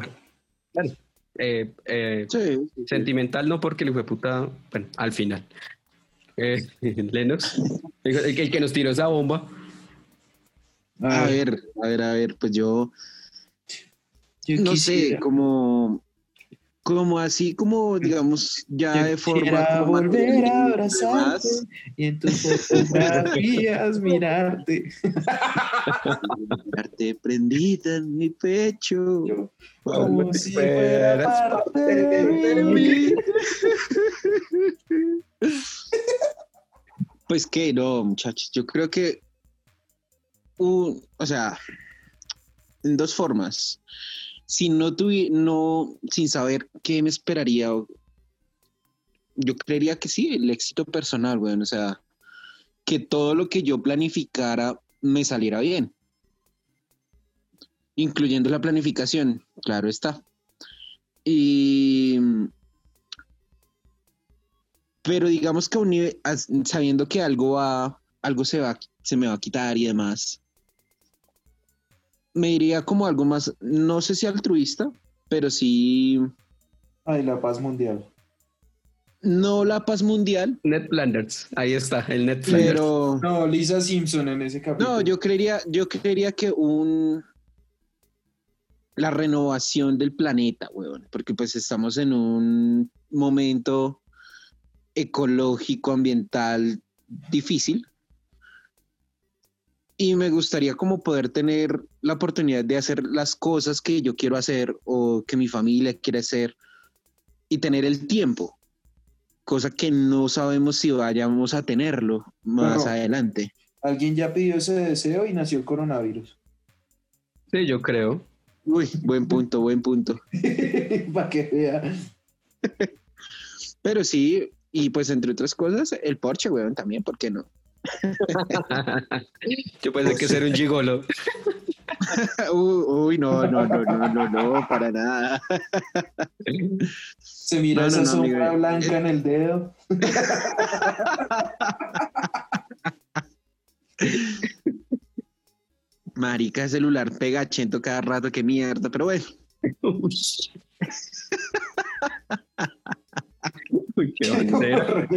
Eh, eh, Sí. Sentimental no porque el hijo de puta, bueno, al final. Eh, Lennox, el, el que- nos tiró esa bomba. A ver, a ver, a ver, pues yo yo no sé, como, como así, como digamos, ya yo de forma como volver a y abrazarte y en tus fotografías mirarte. Mirarte prendida en mi pecho. Como si fuera parte de mí. Pues que no, muchachos, yo creo que, un, o sea, en dos formas. Si no tuvi, no, sin saber qué me esperaría, yo creería que sí, el éxito personal, weón, o sea, que todo lo que yo planificara me saliera bien. Incluyendo la planificación, claro está. Y pero digamos que un sabiendo que algo va, algo se va, se me va a quitar y demás, me iría como algo más, no sé si altruista, pero sí, Ay, la paz mundial. no la paz mundial, Net Flanders, ahí está, el Flanders. pero No, Lisa Simpson en ese capítulo. no, yo creería, yo creería que un la renovación del planeta, weón, porque pues estamos en un momento ecológico, ambiental difícil. Y me gustaría como poder tener la oportunidad de hacer las cosas que yo quiero hacer o que mi familia quiere hacer y tener el tiempo, cosa que no sabemos si vayamos a tenerlo más Bueno. adelante. Alguien ya pidió ese deseo y nació el coronavirus. Sí, yo creo. Uy, buen punto, buen punto. Para que vea. Pero sí, y pues entre otras cosas, el Porsche, weón, también, ¿por qué no? Yo pensé que ser un gigolo. Uy, no, no, no, no, no, no, para nada. Se mira No, no, esa no, sombra blanca en el dedo. Marica, celular pegachento cada rato, qué mierda, pero bueno. Uy. Uy, qué bandera.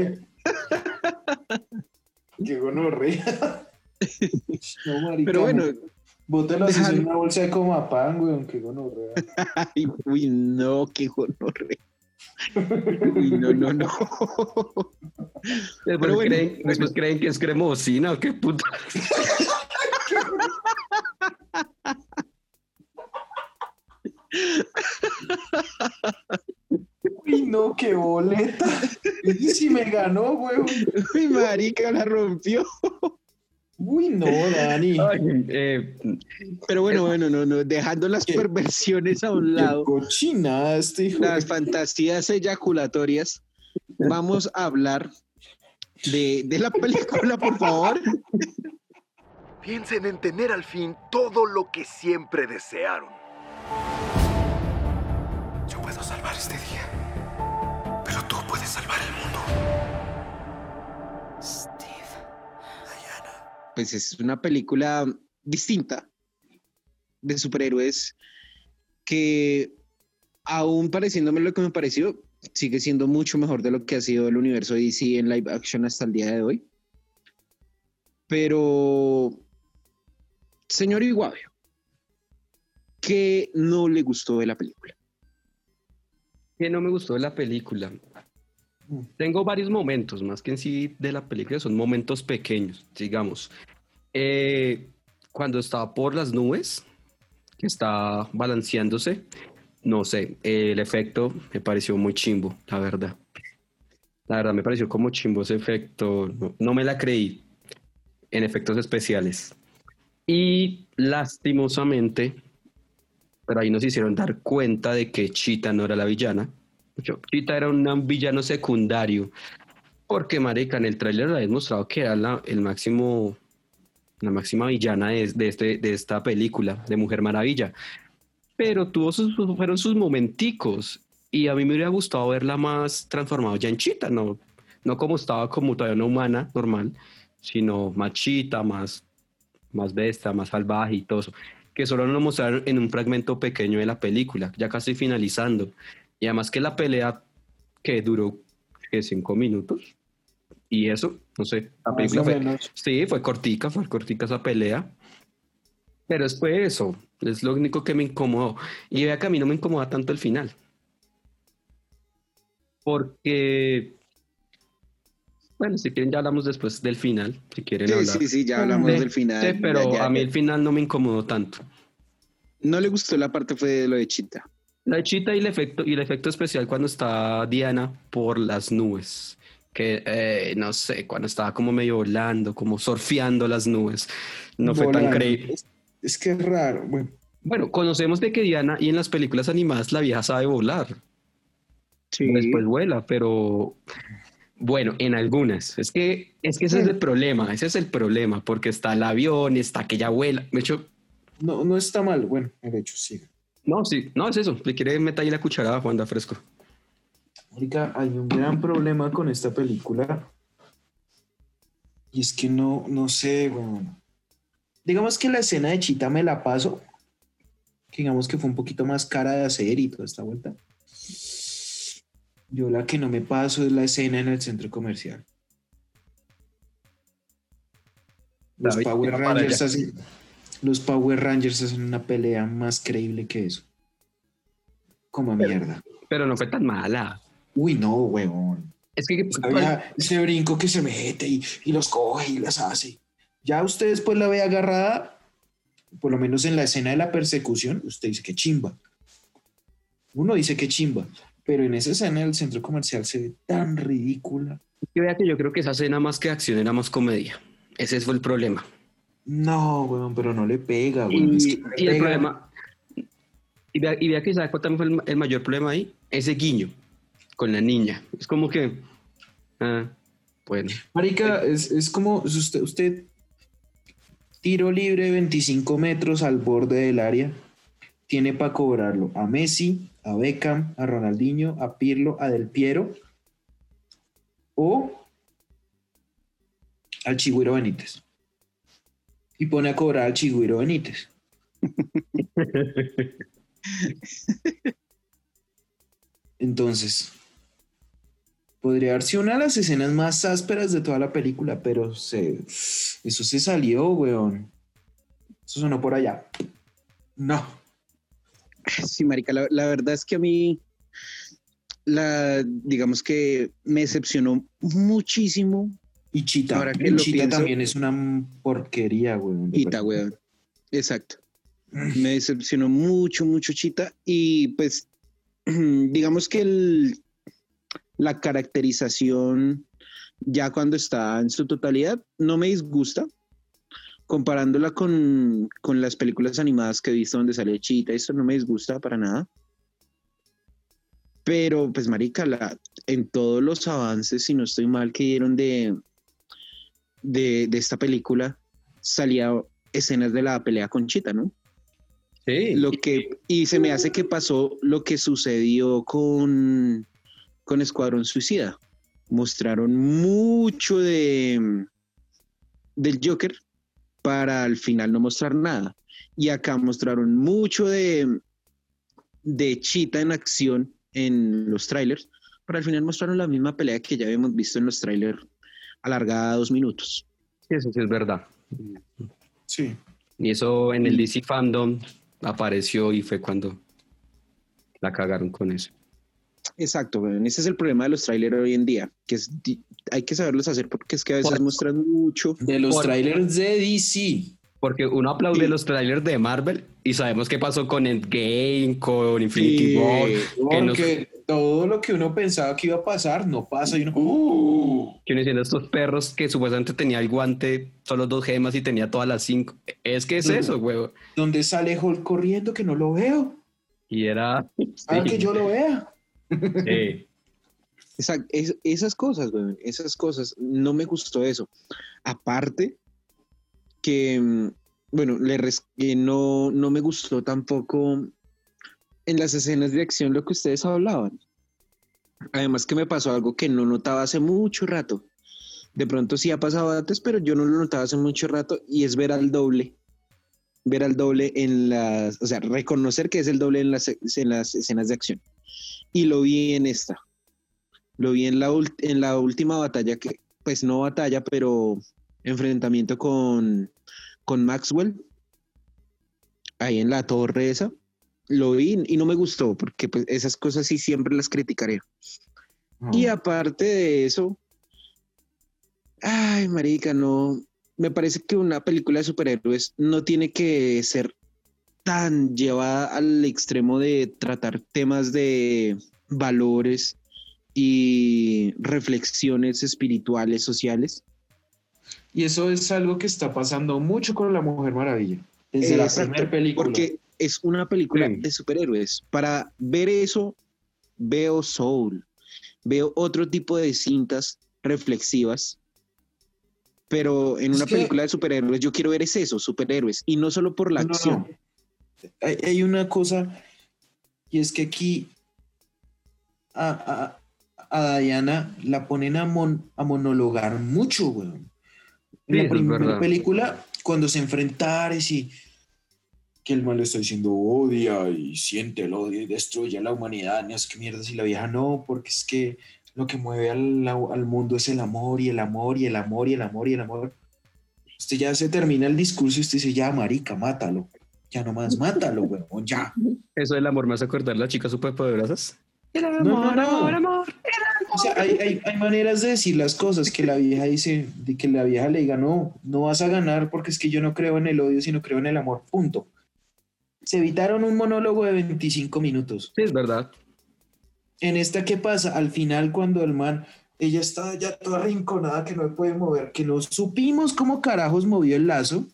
Qué gonorrea. No, marica. Pero bueno, Bótelo así dejar- en una bolsa de comapán, weón. Qué gonorrea. ay, uy, no, qué gonorrea. Uy, no, no, no. Después, Pero bueno. creen, después creen que es cremosina o qué puta. Uy, no, qué boleta. Ese sí me ganó, weón. Uy, marica, la rompió. Uy, no, Dani. Ay, eh, Pero bueno, bueno, no, no, dejando las ¿Qué? perversiones a un lado, cochinada este hijo. las fantasías eyaculatorias, vamos a hablar de, de la película, por favor. Piensen en tener al fin todo lo que siempre desearon. Yo puedo salvar este día, Pues es una película distinta de superhéroes que aún pareciéndome lo que me pareció, sigue siendo mucho mejor de lo que ha sido el universo DC en live action hasta el día de hoy. Pero, señor Iguavio, ¿qué no le gustó de la película? que no me gustó de la película. Tengo varios momentos, más que en sí de la película, son momentos pequeños, digamos. Eh, cuando estaba por las nubes, que estaba balanceándose, no sé, el efecto me pareció muy chimbo, la verdad. La verdad me pareció como chimbo ese efecto, no, no me la creí en efectos especiales. Y lastimosamente, pero ahí nos hicieron dar cuenta de que Chita no era la villana. Chita era un villano secundario, porque, marica, en el tráiler habían mostrado que era la, el máximo, la máxima villana de, de este, de esta película, de Mujer Maravilla. Pero tuvo sus, fueron sus momenticos, y a mí me hubiera gustado verla más transformada ya en Chita, no, no como estaba como todavía una humana normal, sino más chita, más, más bestia, más salvaje y todo eso, que solo nos mostraron en un fragmento pequeño de la película, ya casi finalizando. Y además que la pelea que duró que cinco minutos y eso, no sé, la película fue, menos. sí, fue cortica, fue cortica esa pelea. Pero es fue eso, es lo único que me incomodó. Y vea que a mí no me incomoda tanto el final. Porque, bueno, si quieren ya hablamos después del final, si quieren Sí, hablar. sí, sí, ya hablamos del final. sí, pero Ya, ya, a mí el final no me incomodó tanto. No le gustó la parte fue de lo de Chita. La chita y el efecto, y el efecto especial cuando está Diana por las nubes. Que eh, no sé, cuando estaba como medio volando, como surfeando las nubes. No fue tan creíble. Es, es que es raro. Bueno, Bueno, conocemos de que Diana y en las películas animadas la vieja sabe volar. Sí. Después vuela, pero bueno, en algunas. Es que, es que ese es el problema, ese es el problema, porque está el avión, está que ella vuela. De hecho, no, no está mal. Bueno, de hecho, sí. No, sí, no es eso. Le quiere meter ahí la cucharada, Juan da Fresco. Mónica, hay un gran problema con esta película. Y es que no, no sé, weón. Digamos que la escena de Chita me la paso. que Digamos que fue un poquito más cara de hacer y toda esta vuelta. Yo la que no me paso es la escena en el centro comercial. Los David, Power Rangers allá. Los Power Rangers hacen una pelea más creíble que eso. Como mierda. Pero no fue tan mala. Uy, no, weón. Es que Había ese brinco que se mete y, y los coge y las hace. Ya usted después la ve agarrada, por lo menos en la escena de la persecución, usted dice que chimba. Uno dice que chimba, pero en esa escena del centro comercial se ve tan ridícula. que vea que yo creo que esa escena más que acción era más comedia. Ese fue el problema. No, weón, pero no le pega, weón. Y, Es que no le y el problema. Y vea, y vea que ¿sabe cuál también fue el, el mayor problema ahí? Ese guiño con la niña. Es como que. Ah, bueno. Marica, es, es como usted, usted tiro libre 25 metros al borde del área, tiene para cobrarlo a Messi, a Beckham, a Ronaldinho, a Pirlo, a Del Piero o al Chigüiro Benítez. Y pone a cobrar al Chigüiro Benítez. Entonces, podría haber sido una de las escenas más ásperas de toda la película, pero se, eso se salió, weón. Eso sonó por allá. No. Sí, marica, la, la verdad es que a mí, la, digamos que me decepcionó muchísimo Y Chita. Ahora que lo Chita pienso- también es una porquería, weón. Chita, weón. Exacto. Me decepcionó mucho, mucho Chita. Y pues, digamos que el- la caracterización, ya cuando está en su totalidad, no me disgusta. Comparándola con, con las películas animadas que he visto donde sale Chita, esto no me disgusta para nada. Pero, pues, marica, la, en todos los avances, si no estoy mal, que dieron de, de, de esta película, salía escenas de la pelea con Chita, ¿no? Sí. Lo que, y se me hace que pasó lo que sucedió con, con Escuadrón Suicida. Mostraron mucho de del Joker para al final no mostrar nada. Y acá mostraron mucho de, de Chita en acción en los trailers, pero al final mostraron la misma pelea que ya habíamos visto en los trailers alargada a dos minutos. Sí, eso sí es verdad. Sí. Y eso en el DC Fandom apareció y fue cuando la cagaron con eso. Exacto, ese es el problema de los trailers hoy en día, que es hay que saberlos hacer porque es que a veces Por- muestran mucho. De los Por- trailers de DC. Porque uno aplaude Sí. los trailers de Marvel y sabemos qué pasó con Endgame, con Infinity Sí, War. que nos- Porque todo lo que uno pensaba que iba a pasar no pasa y uno, ¡uh! Que uno diciendo estos perros que supuestamente tenía el guante, solo dos gemas y tenía todas las cinco. Es que es eso, güey. ¿dónde sale Hulk corriendo que no lo veo? Y era. Ah, sí, que yo lo vea. sí. Esa- es- esas cosas, güey, esas cosas, no me gustó eso. Aparte que, mm, bueno, le res- que no, no me gustó tampoco en las escenas de acción lo que ustedes hablaban. Además que me pasó algo que no notaba hace mucho rato. De pronto sí ha pasado antes, pero yo no lo notaba hace mucho rato y es ver al doble. Ver al doble en las, o sea, reconocer que es el doble en las, en las escenas de acción. Y lo vi en esta. Lo vi en la, en la última batalla, que, pues no batalla, pero enfrentamiento con, con Maxwell. Ahí en la torre esa. Lo vi y no me gustó, porque pues, esas cosas sí siempre las criticaré. Y aparte de eso, ay, marica, no. Me parece que una película de superhéroes no tiene que ser tan llevada al extremo de tratar temas de valores y reflexiones espirituales, sociales. Y eso es algo que está pasando mucho con la Mujer Maravilla. Desde la Exacto, primera película. Porque es una película Sí. de superhéroes. Para ver eso, veo Soul, veo otro tipo de cintas reflexivas. Pero en Es una que- película de superhéroes yo quiero ver es eso, superhéroes, y no solo por la No, acción. no. Hay, hay una cosa, y es que aquí a, a, a Diana la ponen a, mon- a monologar mucho, weón. En Sí, la primera película, cuando se enfrentaron y que el mal le está diciendo odia y siente el odio y destruye a la humanidad, no sé qué mierda, y la vieja no, porque es que lo que mueve al, al mundo es el amor y el amor y el amor y el amor y el amor. Usted ya se termina el discurso y usted dice, ya, marica, mátalo. Ya nomás, mátalo, weón, ya. Eso del amor me hace acordar las chicas superpoderosas. El amor, No, no, no. amor, amor. O sea, hay, hay, hay maneras de decir las cosas que la vieja dice, de que la vieja le diga, no, no vas a ganar porque es que yo no creo en el odio, sino creo en el amor, punto. Se evitaron un monólogo de 25 minutos. Sí, es verdad. En esta, ¿qué pasa? Al final, cuando el man, ella está ya toda arrinconada, que no se puede mover, que no supimos cómo carajos movió el lazo,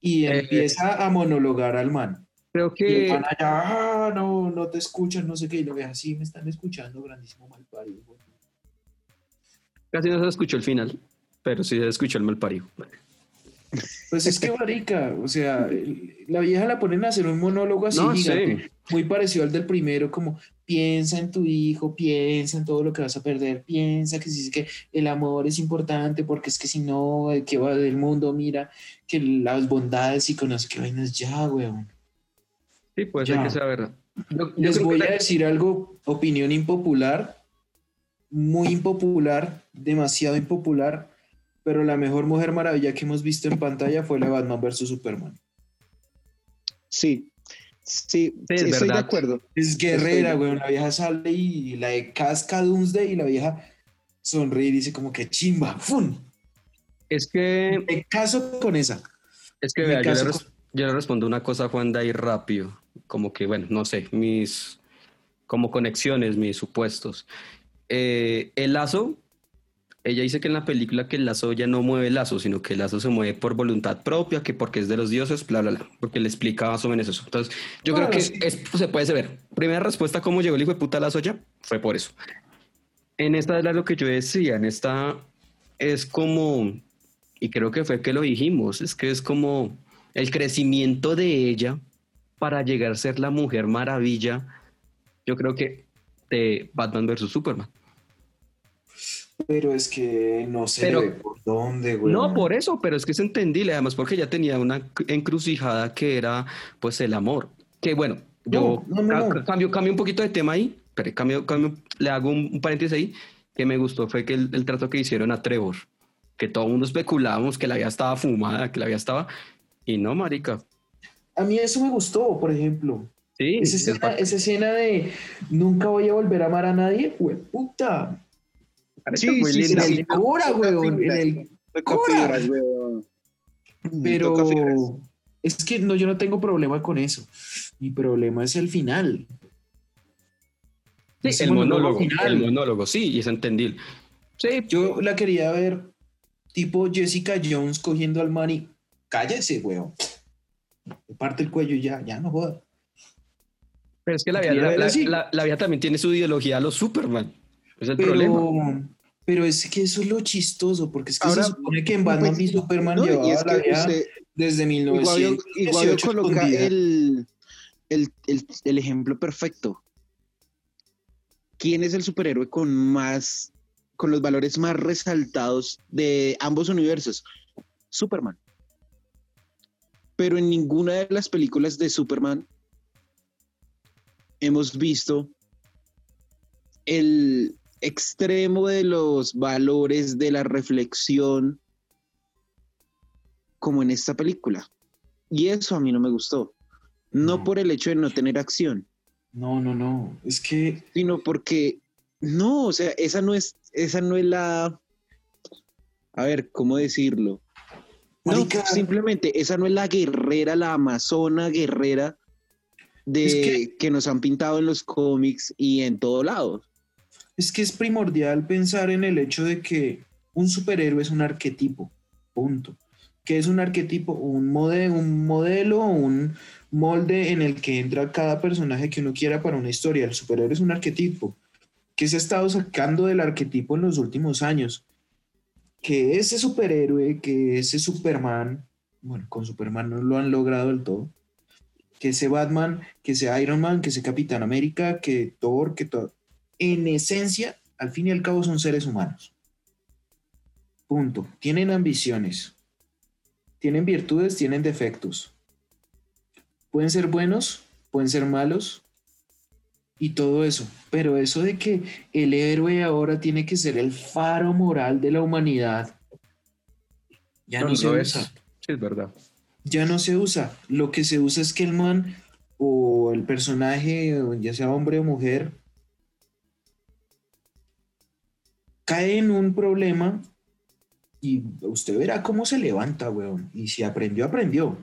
y Eh, empieza a monologar al man. Creo Y el que man allá, ah, no, no te escuchan, no sé qué, y lo ve así, me están escuchando, grandísimo malparido. casi no se escuchó el final, pero sí se escuchó el mal parido. Pues es que marica, o sea, la vieja la ponen a hacer un monólogo así No, gigante, sí. muy parecido al del primero, como piensa en tu hijo, piensa en todo lo que vas a perder, piensa que si es que el amor es importante, porque es que si no, el que va del mundo, mira, que las bondades y conoce qué vainas ya, weón. Sí, puede Ya. ser que verdad. Yo, yo Les voy que a decir algo, opinión impopular, muy impopular, demasiado impopular, pero la mejor Mujer Maravilla que hemos visto en pantalla fue la de Batman vs. Superman. Sí, sí, es sí, estoy de acuerdo. Es guerrera, güey. La vieja sale y la de Casca Doomsday y la vieja sonríe y dice como que chimba, ¡fun! es que, Me caso con esa. es que Me vea, yo, le yo le respondo una cosa a Juan de ahí rápido, como que, bueno, no sé, mis como conexiones, mis supuestos. Eh, el lazo, ella dice que en la película que el lazo ya no mueve el lazo, sino que el lazo se mueve por voluntad propia, que porque es de los dioses, bla, bla, bla, porque le explica más o menos eso. Entonces, yo creo que sí. es- se puede ver. Primera respuesta, ¿cómo llegó el hijo de puta lazo ya? Fue por eso. En esta era lo que yo decía, en esta es como, y creo que fue que lo dijimos, es que es como el crecimiento de ella para llegar a ser la mujer maravilla, yo creo que de Batman vs. Superman. Pero es que no sé Pero- por dónde, güey. No, por eso, pero es que es entendible, además porque ella tenía una encrucijada que era pues el amor. Que bueno, yo No, no, no, ca- no. Cambio, cambio un poquito de tema ahí, pero cambio, cambio, le hago un, un paréntesis ahí, que me gustó fue que el, el trato que hicieron a Trevor, que todo el mundo especulábamos que la vida estaba fumada, que la vida estaba, y no, marica. A mí eso me gustó, por ejemplo. Sí, Esa es escena, esa escena de nunca voy a volver a amar a nadie, güey, puta. Parece sí, sí, sí. el Cora, weón, en el Toca Cora. fibras, weón. Pero es que no, yo no tengo problema con eso. Mi problema es el final. Sí, Ese el monólogo, final. el monólogo, sí, y es entendible. Sí, Yo la quería ver tipo Jessica Jones cogiendo al man y cállese, weón. Parte el cuello y ya, ya no joda. pero es que la vida, la, ver la- así. la- la vida también tiene su ideología a los Superman. Es el Pero, problema. Pero es que eso es lo chistoso, porque es que Ahora, se supone que en Batman y Superman no, y llevaba es la que vida usted- desde Igual, 1918 igual coloca el, el, el, el ejemplo perfecto. ¿Quién es el superhéroe con más, con los valores más resaltados de ambos universos? Superman. Pero en ninguna de las películas de Superman hemos visto el extremo de los valores de la reflexión como en esta película. Y eso a mí no me gustó. No No. por el hecho de no tener acción, No, no, no. Es que sino porque no, o sea, esa no es, esa no es la, a ver, ¿cómo decirlo? No, simplemente esa no es la guerrera, la amazona guerrera de Es que, que- nos han pintado en los cómics y en todo lado. Es que es primordial pensar en el hecho de que un superhéroe es un arquetipo, punto. Que es un arquetipo, un, mode, un modelo, un molde en el que entra cada personaje que uno quiera para una historia. El superhéroe es un arquetipo que se ha estado sacando del arquetipo en los últimos años. Que ese superhéroe, que ese Superman, bueno, con Superman no lo han logrado del todo, que ese Batman, que ese Iron Man, que ese Capitán América, que Thor, que todo en esencia, al fin y al cabo son seres humanos. Punto. Tienen ambiciones, tienen virtudes, tienen defectos. Pueden ser buenos, pueden ser malos y todo eso. Pero eso de que el héroe ahora tiene que ser el faro moral de la humanidad, ya no, No, se es. usa Sí, es verdad. ya no se usa. Lo que se usa es que el man o el personaje, ya sea hombre o mujer, cae en un problema y usted verá cómo se levanta, weón. Y si aprendió, aprendió.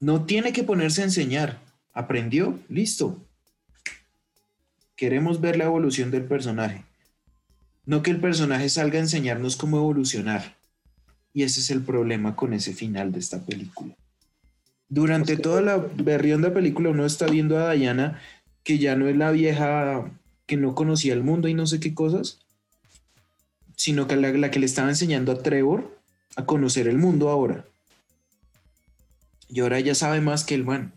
No tiene que ponerse a enseñar. Aprendió, listo. Queremos ver la evolución del personaje. No que el personaje salga a enseñarnos cómo evolucionar. Y ese es el problema con ese final de esta película. Durante toda la berrionda película uno está viendo a Diana que ya no es la vieja que no conocía el mundo y no sé qué cosas, sino que la, la que le estaba enseñando a Trevor a conocer el mundo ahora. Y ahora ella sabe más que el man.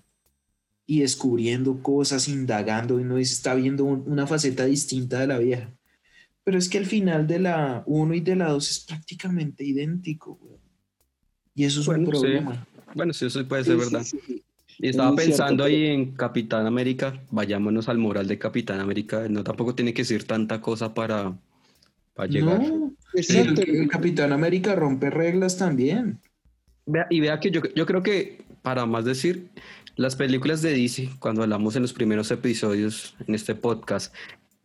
Y descubriendo cosas, indagando, y no está viendo un- una faceta distinta de la vieja. Pero es que el final de la 1 y de la 2 es prácticamente idéntico. güey. Y eso es Bueno, un sí. problema. Bueno, sí, eso puede ser Sí, verdad. sí. Y estaba pensando pero- ahí en Capitán América. Vayámonos al moral de Capitán América. No tampoco tiene que ser tanta cosa para, para llegar. No, Exacto. el, el Capitán América rompe reglas también. Vea- y vea que yo, yo creo que, para más decir, las películas de DC, cuando hablamos en los primeros episodios en este podcast,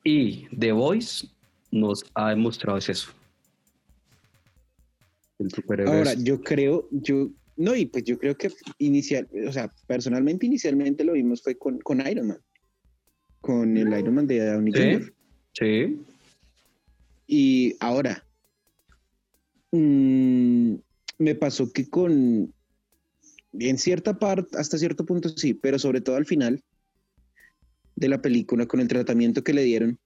y The Voice nos ha demostrado es eso. El superhéroe Ahora, es- yo creo, yo, no, y pues yo creo que inicial, o sea, personalmente inicialmente lo vimos fue con, con Iron Man, con el Iron Man de Downey Sí. Jr. Sí, Y ahora, mm, me pasó que con, en cierta parte, hasta cierto punto sí, pero sobre todo al final de la película, con el tratamiento que le dieron,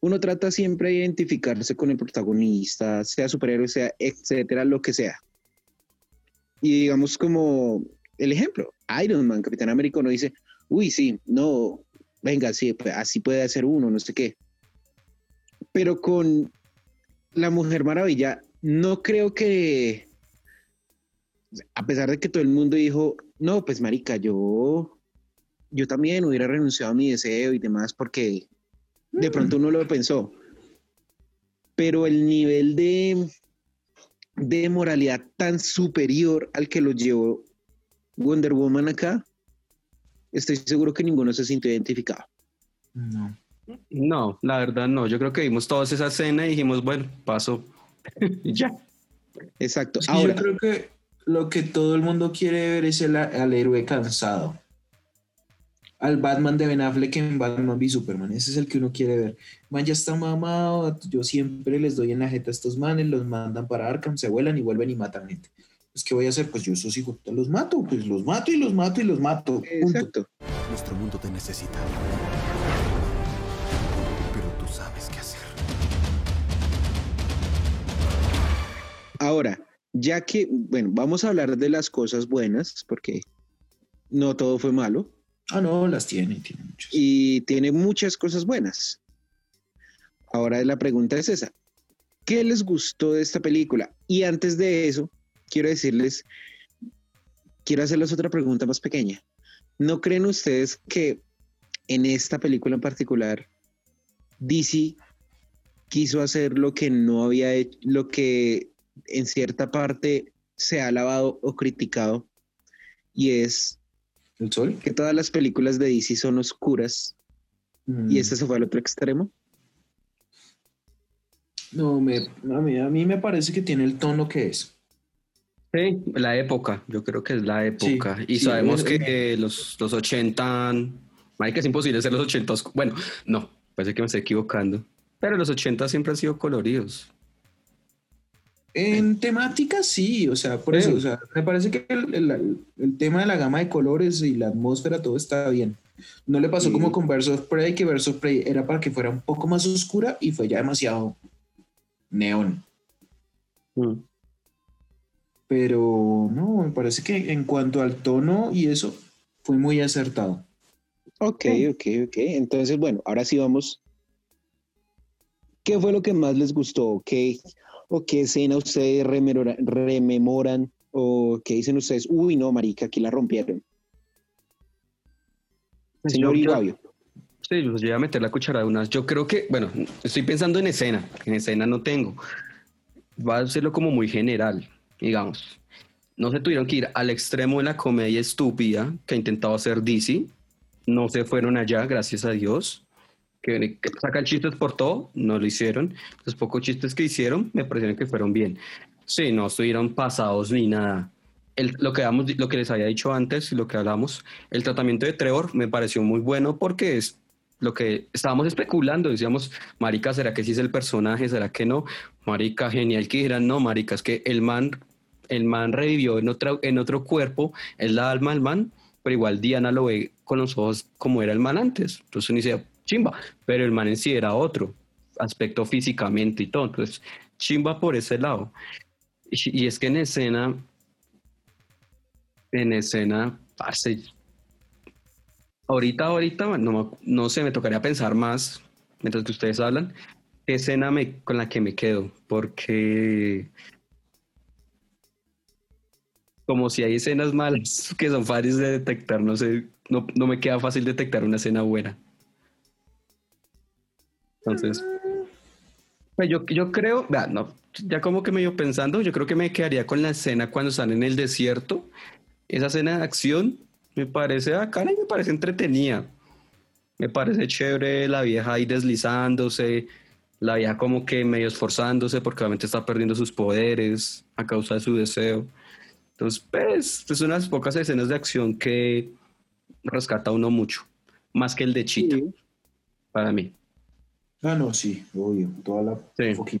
uno trata siempre de identificarse con el protagonista, sea superhéroe, sea etcétera, lo que sea. Y digamos como el ejemplo, Iron Man, Capitán América, uno dice, uy, sí, no, venga, sí, así puede hacer uno, no sé qué. Pero con la Mujer Maravilla, no creo que, a pesar de que todo el mundo dijo, no, pues marica, yo, yo también hubiera renunciado a mi deseo y demás, porque de pronto uno lo pensó. Pero el nivel de, de moralidad tan superior al que lo llevó Wonder Woman acá, estoy seguro que ninguno se sintió identificado. No. No, la verdad no. Yo creo que vimos toda esa escena y dijimos, bueno, paso. y ya. Exacto. Ahora, yo creo que lo que todo el mundo quiere ver es el, al héroe cansado. al Batman de Ben Affleck en Batman v Superman. Ese es el que uno quiere ver. Man ya está mamado, yo siempre les doy en la jeta a estos manes, los mandan para Arkham, se vuelan y vuelven y matan gente. Pues, ¿qué voy a hacer? Pues yo esos hijos los mato, pues los mato y los mato y los mato. Punto. Exacto. Nuestro mundo te necesita. Ahora, ya que, bueno, vamos a hablar de las cosas buenas, porque no todo fue malo Ah, no, las tiene, tiene muchas. y tiene muchas cosas buenas. Ahora la pregunta es esa. ¿Qué les gustó de esta película? Y antes de eso, quiero decirles, quiero hacerles otra pregunta más pequeña. ¿No creen ustedes que en esta película en particular, DC quiso hacer lo que no había hecho, lo que en cierta parte se ha alabado o criticado? Y es ¿El sol? que todas las películas de DC son oscuras Mm. y este se fue al otro extremo. No, me, a, mí, a mí me parece que tiene el tono que es. Sí, la época, yo creo que es la época. y sí, sabemos es- que eh, los, los 80, que es imposible ser los 80. oscu- Bueno, no, parece que me estoy equivocando. Pero los 80 siempre han sido coloridos. En temática sí, o sea, por Sí. eso, o sea, me parece que el, el- el tema de la gama de colores y la atmósfera, todo está bien. No le pasó Sí. como con Verse of Prey, que Verse of Prey era para que fuera un poco más oscura y fue ya demasiado neón. Pero no, me parece que en cuanto al tono y eso, fue muy acertado. Ok, ok, ok. Entonces, bueno, ahora sí vamos. ¿Qué fue lo que más les gustó? ¿Qué, ¿O qué escena ustedes rememora- rememoran? ¿O qué dicen ustedes? Uy, no, marica, aquí la rompieron. Señor Yo- yo- Iguavio. Sí, pues yo voy a meter la cuchara de unas. Yo creo que, bueno, estoy pensando en escena. En escena no tengo. Va a hacerlo como muy general, digamos. No se tuvieron que ir al extremo de la comedia estúpida que ha intentado hacer DC. No se fueron allá, gracias a Dios. Que, sacan chistes por todo, no lo hicieron. Los pocos chistes que hicieron me parecieron que fueron bien. Sí, no estuvieron pasados ni nada. El- lo, que habíamos- lo que les había dicho antes lo que hablamos, el tratamiento de Trevor me pareció muy bueno porque es lo que estábamos especulando. Decíamos, Marica, ¿será que sí es el personaje? ¿Será que no? Marica, genial que dijeran, no, Marica, es que el man, el man revivió en, otra, en otro cuerpo, es la alma del man, pero igual Diana lo ve con los ojos como era el man antes. Entonces uno dice, chimba, pero el man en sí era otro aspecto físicamente y todo. Entonces, chimba por ese lado. Y, y es que en escena, en escena, parce, ahorita, ahorita, no, no sé, me tocaría pensar más mientras que ustedes hablan, qué escena me, con la que me quedo, porque como si hay escenas malas que son fáciles de detectar, no sé, no, no me queda fácil detectar una escena buena. Entonces, pues yo, yo creo, no, ya como que medio pensando, yo creo que me quedaría con la escena cuando están en el desierto. Esa escena de acción me parece bacana y me parece entretenida. Me parece chévere la vieja ahí deslizándose, la vieja como que medio esforzándose porque obviamente está perdiendo sus poderes a causa de su deseo. Entonces, pues, es unas pocas escenas de acción que rescata a uno mucho, más que el de Chita, Sí. para mí. Ah, no, sí, obvio, toda la Sí.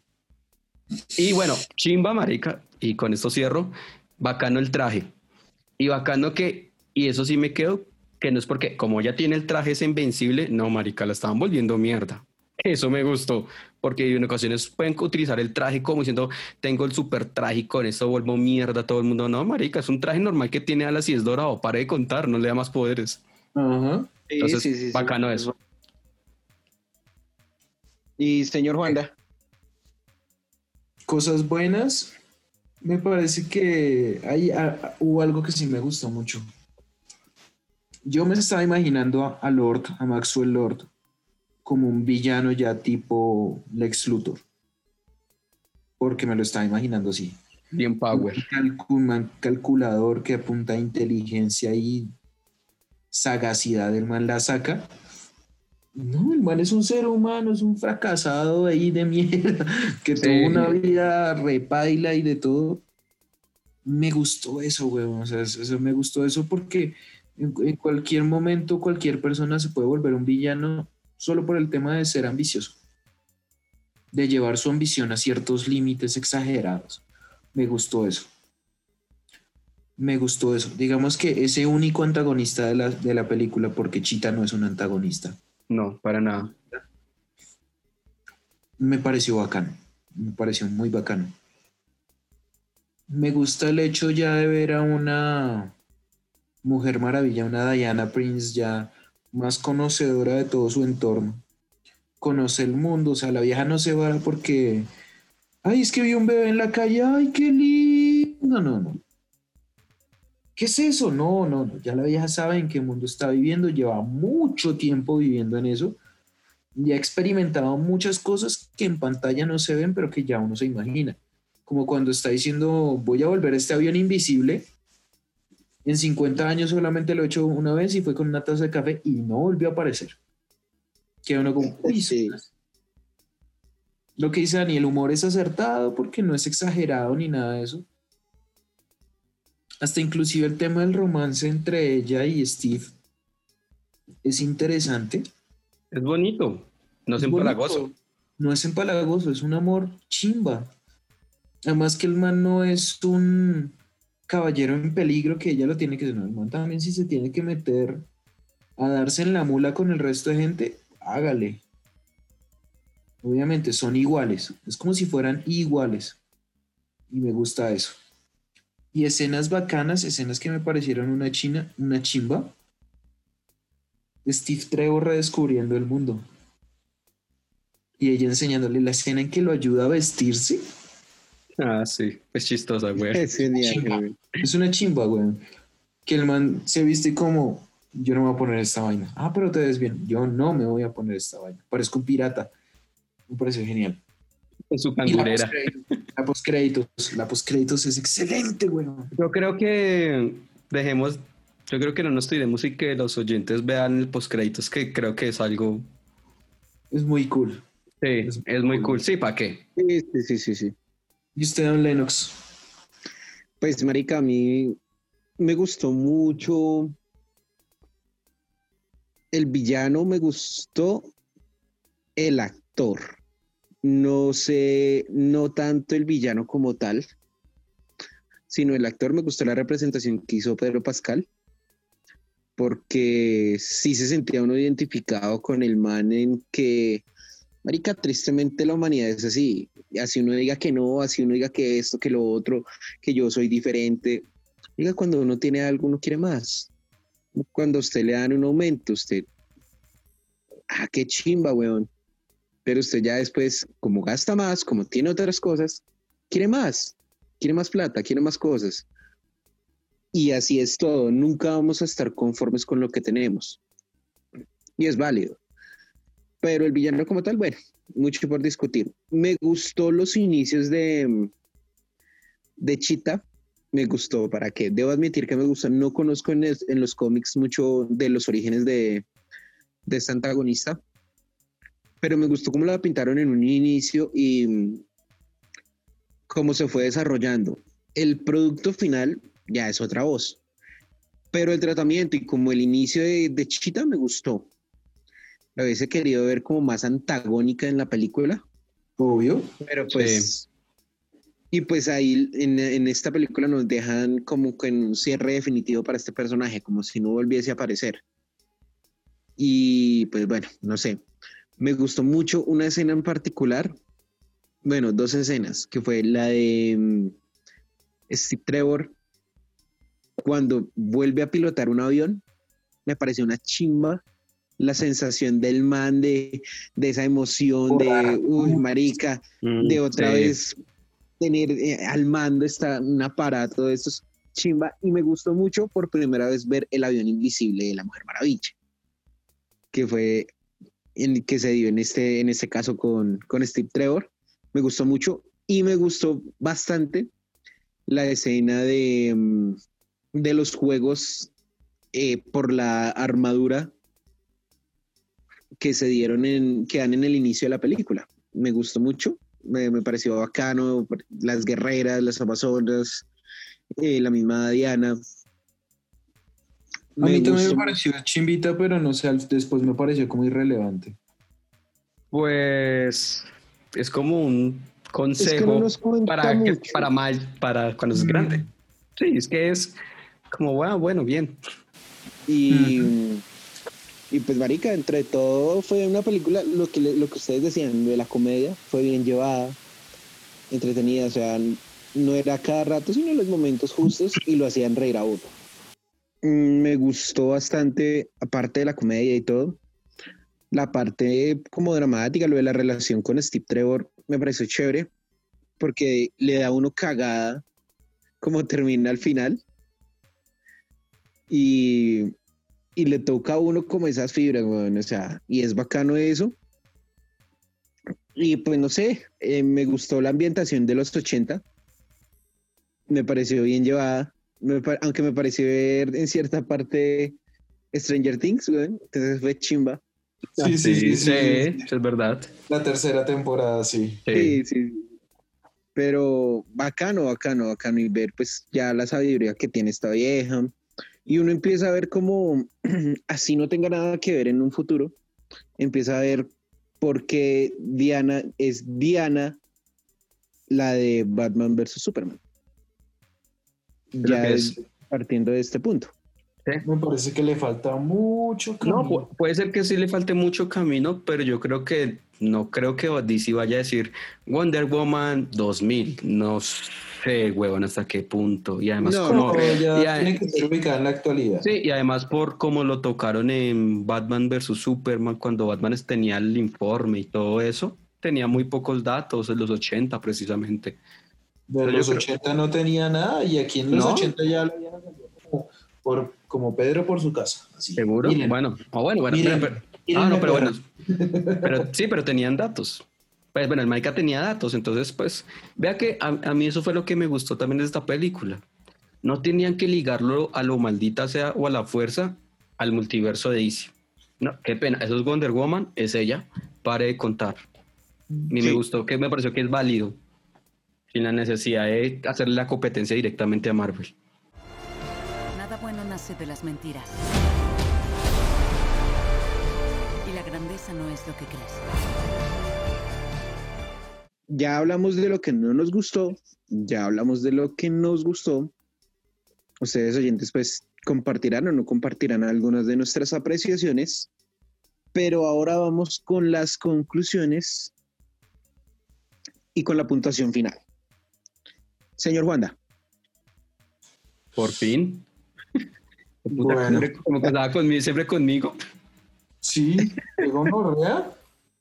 Y bueno, chimba, marica, y con esto cierro, bacano el traje. Y bacano que, y eso sí me quedo, que no es porque, como ya tiene el traje es invencible, no, marica, la estaban volviendo mierda. Eso me gustó, porque en ocasiones pueden utilizar el traje como diciendo, tengo el super traje y con esto vuelvo mierda a todo el mundo. No, marica, es un traje normal que tiene alas y es dorado, pare de contar, no le da más poderes. Ajá. Entonces, sí, sí, sí. bacano eso. Y señor Juanda. Cosas buenas, me parece que hay, a- hubo algo que sí me gustó mucho. Yo me estaba imaginando a, a Lord, a Maxwell Lord, como un villano ya tipo Lex Luthor. Porque me lo estaba imaginando así. Bien power. Un calculador que apunta a inteligencia y sagacidad, el man la saca. No, el man es un ser humano, es un fracasado ahí de mierda, que Sí. tuvo una vida repaila y de todo. Me gustó eso, weón. O sea, eso, me gustó eso porque En, en cualquier momento, cualquier persona se puede volver un villano solo por el tema de ser ambicioso, de llevar su ambición a ciertos límites exagerados. Me gustó eso. Me gustó eso. Digamos que ese único antagonista de la, de la película, porque Chita no es un antagonista, No, para nada. me pareció bacano. Me pareció muy bacano. Me gusta el hecho ya de ver a una mujer maravilla, una Diana Prince ya más conocedora de todo su entorno. Conoce el mundo, o sea, la vieja no se va porque, ay, es que vi un bebé en la calle, ay, qué lindo. No, no. ¿Qué es eso? No, no, no. Ya la vieja sabe en qué mundo está viviendo, lleva mucho tiempo viviendo en eso y ha experimentado muchas cosas que en pantalla no se ven, pero que ya uno se imagina. Como cuando está diciendo, voy a volver a este avión invisible. En 50 años solamente lo he hecho una vez y fue con una taza de café y no volvió a aparecer. Que uno como, uy, Sí. lo que dice Dani, el humor es acertado porque no es exagerado ni nada de eso. Hasta inclusive el tema del romance entre ella y Steve es interesante. Es bonito. No es Es bonito. empalagoso. No es empalagoso, es un amor chimba. Además que el man no es un caballero en peligro que ella lo tiene que... No, el man también si se tiene que meter a darse en la mula con el resto de gente, hágale. Obviamente son iguales. Es como si fueran iguales. Y me gusta eso. Y escenas bacanas, escenas que me parecieron una china, una chimba. Steve Trevor redescubriendo el mundo. Y ella enseñándole la escena en que lo ayuda a vestirse. Ah, sí. Es chistosa, güey. Es genial, Chimba. güey. Es una chimba, güey. Que el man se viste como, yo no me voy a poner esta vaina. Ah, pero te ves bien. Yo no me voy a poner esta vaina. Parezco un pirata. Me pareció genial. Con su la cangurera. postcréditos, la postcréditos, la postcréditos es excelente, güey. Yo creo que dejemos, yo creo que no nos tiremos y que los oyentes vean el postcréditos, que creo que es algo, Es muy cool. sí, Es es, muy cool. cool. Sí, ¿para qué? Sí, sí, sí, sí, sí. ¿Y usted, Don Lennox? Pues, marica, a mí me gustó mucho el villano, me gustó el actor. No sé, no tanto el villano como tal, sino el actor. Me gustó la representación que hizo Pedro Pascal, porque sí se sentía uno identificado con el man en que, marica, tristemente la humanidad es así. Así uno diga que no, así uno diga que esto, que lo otro, que yo soy diferente. Diga, cuando uno tiene algo, uno quiere más. Cuando usted le dan un aumento, usted, ah, qué chimba, weón. Pero usted ya después, como gasta más, como tiene otras cosas, quiere más, quiere más plata, quiere más cosas. Y así es todo, nunca vamos a estar conformes con lo que tenemos. Y es válido. Pero el villano como tal, bueno, mucho por discutir. Me gustó los inicios de, de Chita, me gustó, ¿para qué? Debo admitir que me gusta, no conozco en, en los cómics mucho de los orígenes de, de esta antagonista, pero me gustó cómo la pintaron en un inicio y mm, cómo se fue desarrollando. El producto final ya es otra voz, pero el tratamiento y como el inicio de, de Chita me gustó. La hubiese querido ver como más antagónica en la película, Obvio. pero pues. Y pues ahí en, en esta película nos dejan como que en un cierre definitivo para este personaje, como si no volviese a aparecer. Y pues bueno, no sé. Me gustó mucho una escena en particular. Bueno, dos escenas, que fue la de mm, Steve Trevor cuando vuelve a pilotar un avión. Me pareció una chimba la sensación del man de, de esa emoción de, uy, marica, de otra Sí. vez tener eh, al mando está un aparato de estos chimba y me gustó mucho por primera vez ver el avión invisible de la Mujer Maravilla que fue en que se dio en este en este caso con, con Steve Trevor me gustó mucho y me gustó bastante la escena de, mm, de los juegos eh, por la armadura que se dieron en que dan en el inicio de la película me gustó mucho me, me pareció bacano, las guerreras, las amazonas, eh, la misma Diana. A mí también me pareció chimbita, pero no sé, después me pareció como irrelevante. Pues es como un consejo para, que- para mal, para cuando es Mm. grande. Sí, es que es como, bueno, bueno, bien. Y, y pues, Marica, entre todo fue una película, lo que, lo que ustedes decían, de la comedia, fue bien llevada, entretenida, o sea, no era cada rato, sino en los momentos justos y lo hacían reír a uno. Mm, Me gustó bastante, aparte de la comedia y todo, la parte como dramática, lo de la relación con Steve Trevor, me pareció chévere, porque le da uno cagada como termina al final. Y, y le toca a uno como esas fibras, o sea, y es bacano eso. Y pues no sé, eh, me gustó la ambientación de los 80. Me pareció bien llevada, me aunque me pareció ver en cierta parte Stranger Things, weón, entonces fue chimba. Sí, sí, sí, sí, es verdad. La tercera temporada, sí. Sí, sí. Pero bacano, bacano, bacano. Y ver pues ya la sabiduría que tiene esta vieja. Y uno empieza a ver como así no tenga nada que ver en un futuro. Empieza a ver por qué Diana es Diana la de Batman versus Superman. Creo Ya que es partiendo de este punto. Me parece que le falta mucho No, camino. pu- puede ser que sí le falte mucho camino, pero yo creo que no creo que DC vaya a decir Wonder Woman 2000. No sé, huevón, hasta qué punto. Y además, No, como. No, ya y a- tiene que ser ubicada en la actualidad. Sí, y además por cómo lo tocaron en Batman vs. Superman, cuando Batman tenía el informe y todo eso, tenía muy pocos datos en los 80 precisamente. De Pero los creo- 80 no tenía nada y aquí en los ¿No? 80 ya lo habían como, por, como Pedro por su casa. así. ¿Seguro? Miren, bueno, ah, bueno, bueno. miren, pero- ah, no, pero bueno. Pero, sí, pero tenían datos. Pues bueno, el marica tenía datos, entonces pues, vea que a, a mí eso fue lo que me gustó también de esta película. No tenían que ligarlo a lo maldita sea o a la fuerza al multiverso de DC. No, qué pena, eso es Wonder Woman, es ella, pare de contar. A mí me gustó, que me pareció que es válido, sin la necesidad de hacerle la competencia directamente a Marvel. Nada bueno nace de las mentiras. Y la grandeza no es lo que crees. Ya hablamos de lo que no nos gustó, ya hablamos de lo que nos gustó. Ustedes oyentes pues compartirán o no compartirán algunas de nuestras apreciaciones, pero ahora vamos con las conclusiones y con la puntuación final. Señor Wanda, Por fin. Puta, Bueno. siempre- como que estaba conmigo, siempre conmigo. Sí, llegó Norrea.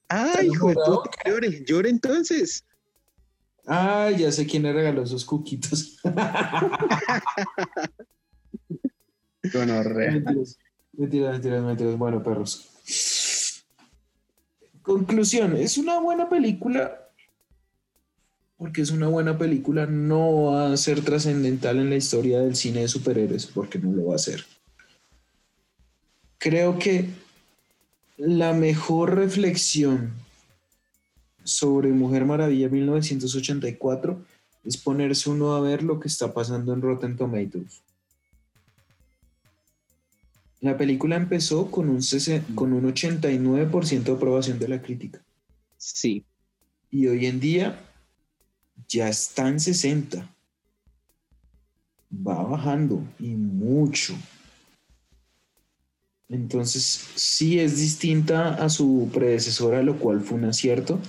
¡ay, hijo de puta! Llore, llore entonces. Ah, ya sé quién le regaló esos cuquitos. Bueno, Mentiras, mentiras, mentiras, mentiras. Bueno, perros. Conclusión, es una buena película. Porque es una buena película, no va a ser trascendental en la historia del cine de superhéroes, porque no lo va a ser. Creo que la mejor reflexión sobre Mujer Maravilla 1984 es ponerse uno a ver lo que está pasando en Rotten Tomatoes. La película empezó con un, con un 89% de aprobación de la crítica Sí, y hoy en día ya está en 60. Va bajando y mucho. Entonces, sí es distinta a su predecesora, lo cual fue un acierto,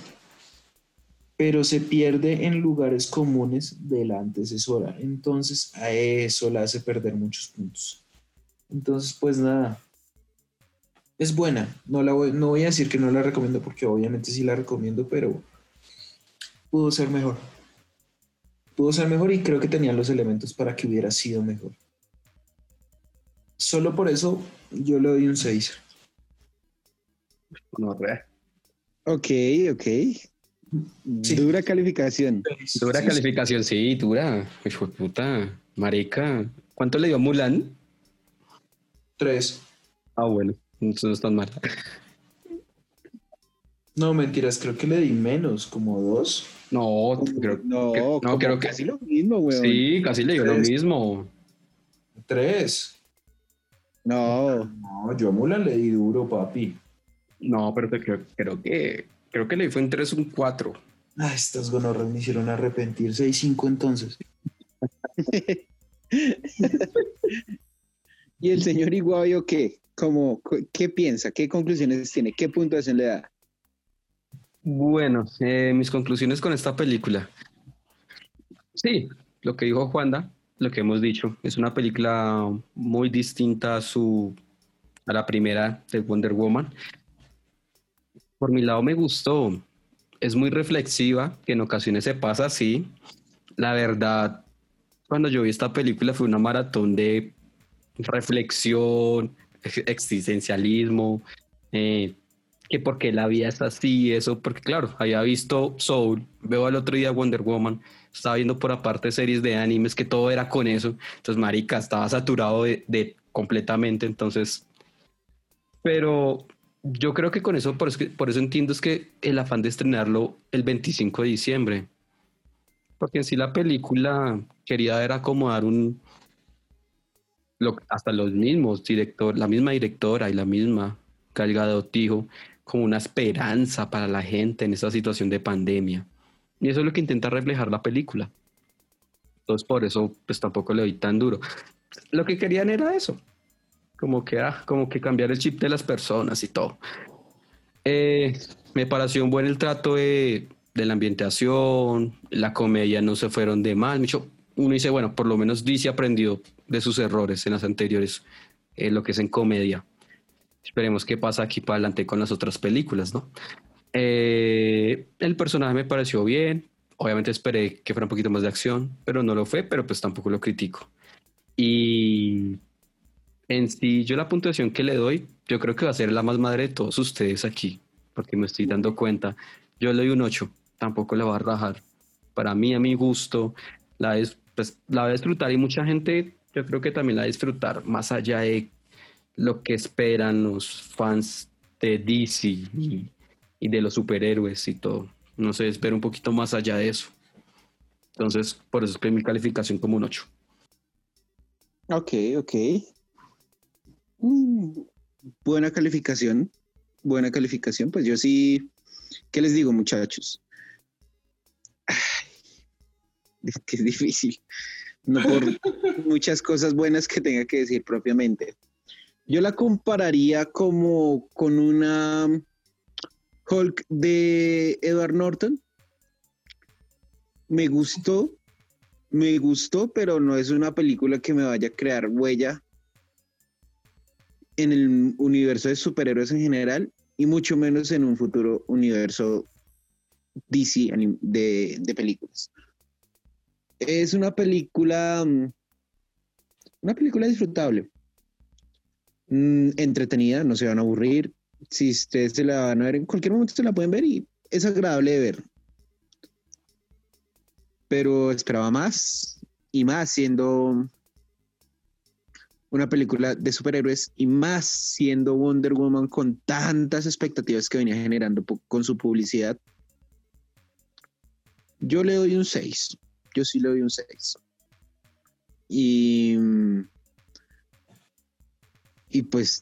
pero se pierde en lugares comunes de la antecesora. Entonces, a eso la hace perder muchos puntos. Entonces, pues nada. Es buena. No, la voy, no voy a decir que no la recomiendo porque obviamente sí la recomiendo, pero pudo ser mejor. Pudo ser mejor y creo que tenía los elementos para que hubiera sido mejor. Solo por eso yo le doy un 6. ok, ok. Sí. Dura calificación. Dura calificación, sí, dura. Hijo de puta, marica. ¿Cuánto le dio a Mulan? 3. Ah, bueno, entonces no es tan mal. No, mentiras, creo que le di menos, como 2. No, creo, no, que, no, creo que casi lo mismo, weón. sí, casi le dio lo Tres. mismo. 3. No, No, yo a Mulan le di duro, papi. No, pero te creo, creo que creo que le fue en 3 un 4. Ah, estas gonorras me hicieron arrepentir. 6-5 entonces. ¿Y el señor Iguavio qué? Como, ¿Qué piensa? ¿Qué conclusiones tiene? ¿Qué puntuación le da? Bueno, eh, mis conclusiones con esta película. Sí, lo que dijo Juanda, lo que hemos dicho, es una película muy distinta a su a la primera de Wonder Woman. Por mi lado me gustó, es muy reflexiva, que en ocasiones se pasa así. La verdad, cuando yo vi esta película fue una maratón de reflexión, ex- existencialismo, eh, que por qué la vida es así, eso, porque claro, había visto Soul, veo al otro día Wonder Woman, estaba viendo por aparte series de animes que todo era con eso, entonces marica, estaba saturado de, completamente, entonces, pero yo creo que con eso, por, eso entiendo es que el afán de estrenarlo el 25 de diciembre, porque en sí la película quería era acomodar un, hasta los mismos director, la misma directora y la misma Gal Gadot dijo como una esperanza para la gente en esta situación de pandemia. Y eso es lo que intenta reflejar la película. Entonces por eso pues tampoco le doy tan duro. Lo que querían era eso, como que, ah, como que cambiar el chip de las personas y todo. Eh, me pareció un buen el trato de, la ambientación, la comedia no se fueron de mal. Mucho, uno dice, bueno, por lo menos DC aprendió de sus errores en las anteriores, eh, lo que es en comedia. Esperemos qué pasa aquí para adelante con las otras películas, ¿no? Eh, el personaje me pareció bien. Obviamente esperé que fuera un poquito más de acción, pero no lo fue, pero pues tampoco lo critico. Y en sí, yo la puntuación que le doy, yo creo que va a ser la más madre de todos ustedes aquí, porque me estoy dando cuenta. Yo le doy un 8, tampoco la va a rajar. Para mí, a mi gusto, la, es, pues, la va a disfrutar y mucha gente, yo creo que también la va a disfrutar, más allá de lo que esperan los fans de DC y, y de los superhéroes y todo. No sé, espero un poquito más allá de eso. Entonces, por eso es que mi calificación como un 8. Ok, ok. Mm, buena calificación. Buena calificación. Pues yo sí. ¿Qué les digo, muchachos? Es que es difícil. No por muchas cosas buenas que tenga que decir propiamente. Yo la compararía como con una Hulk de Edward Norton. Me gustó, me gustó, pero no es una película que me vaya a crear huella en el universo de superhéroes en general y mucho menos en un futuro universo DC de, de películas. Es una película, mm, una película disfrutable, Mm, entretenida, no se van a aburrir. Si ustedes se la van a ver en cualquier momento, se la pueden ver y es agradable de ver. Pero esperaba más y más siendo una película de superhéroes y más siendo Wonder Woman con tantas expectativas que venía generando con su publicidad. Yo le doy un 6. Yo sí le doy un 6. Y, y pues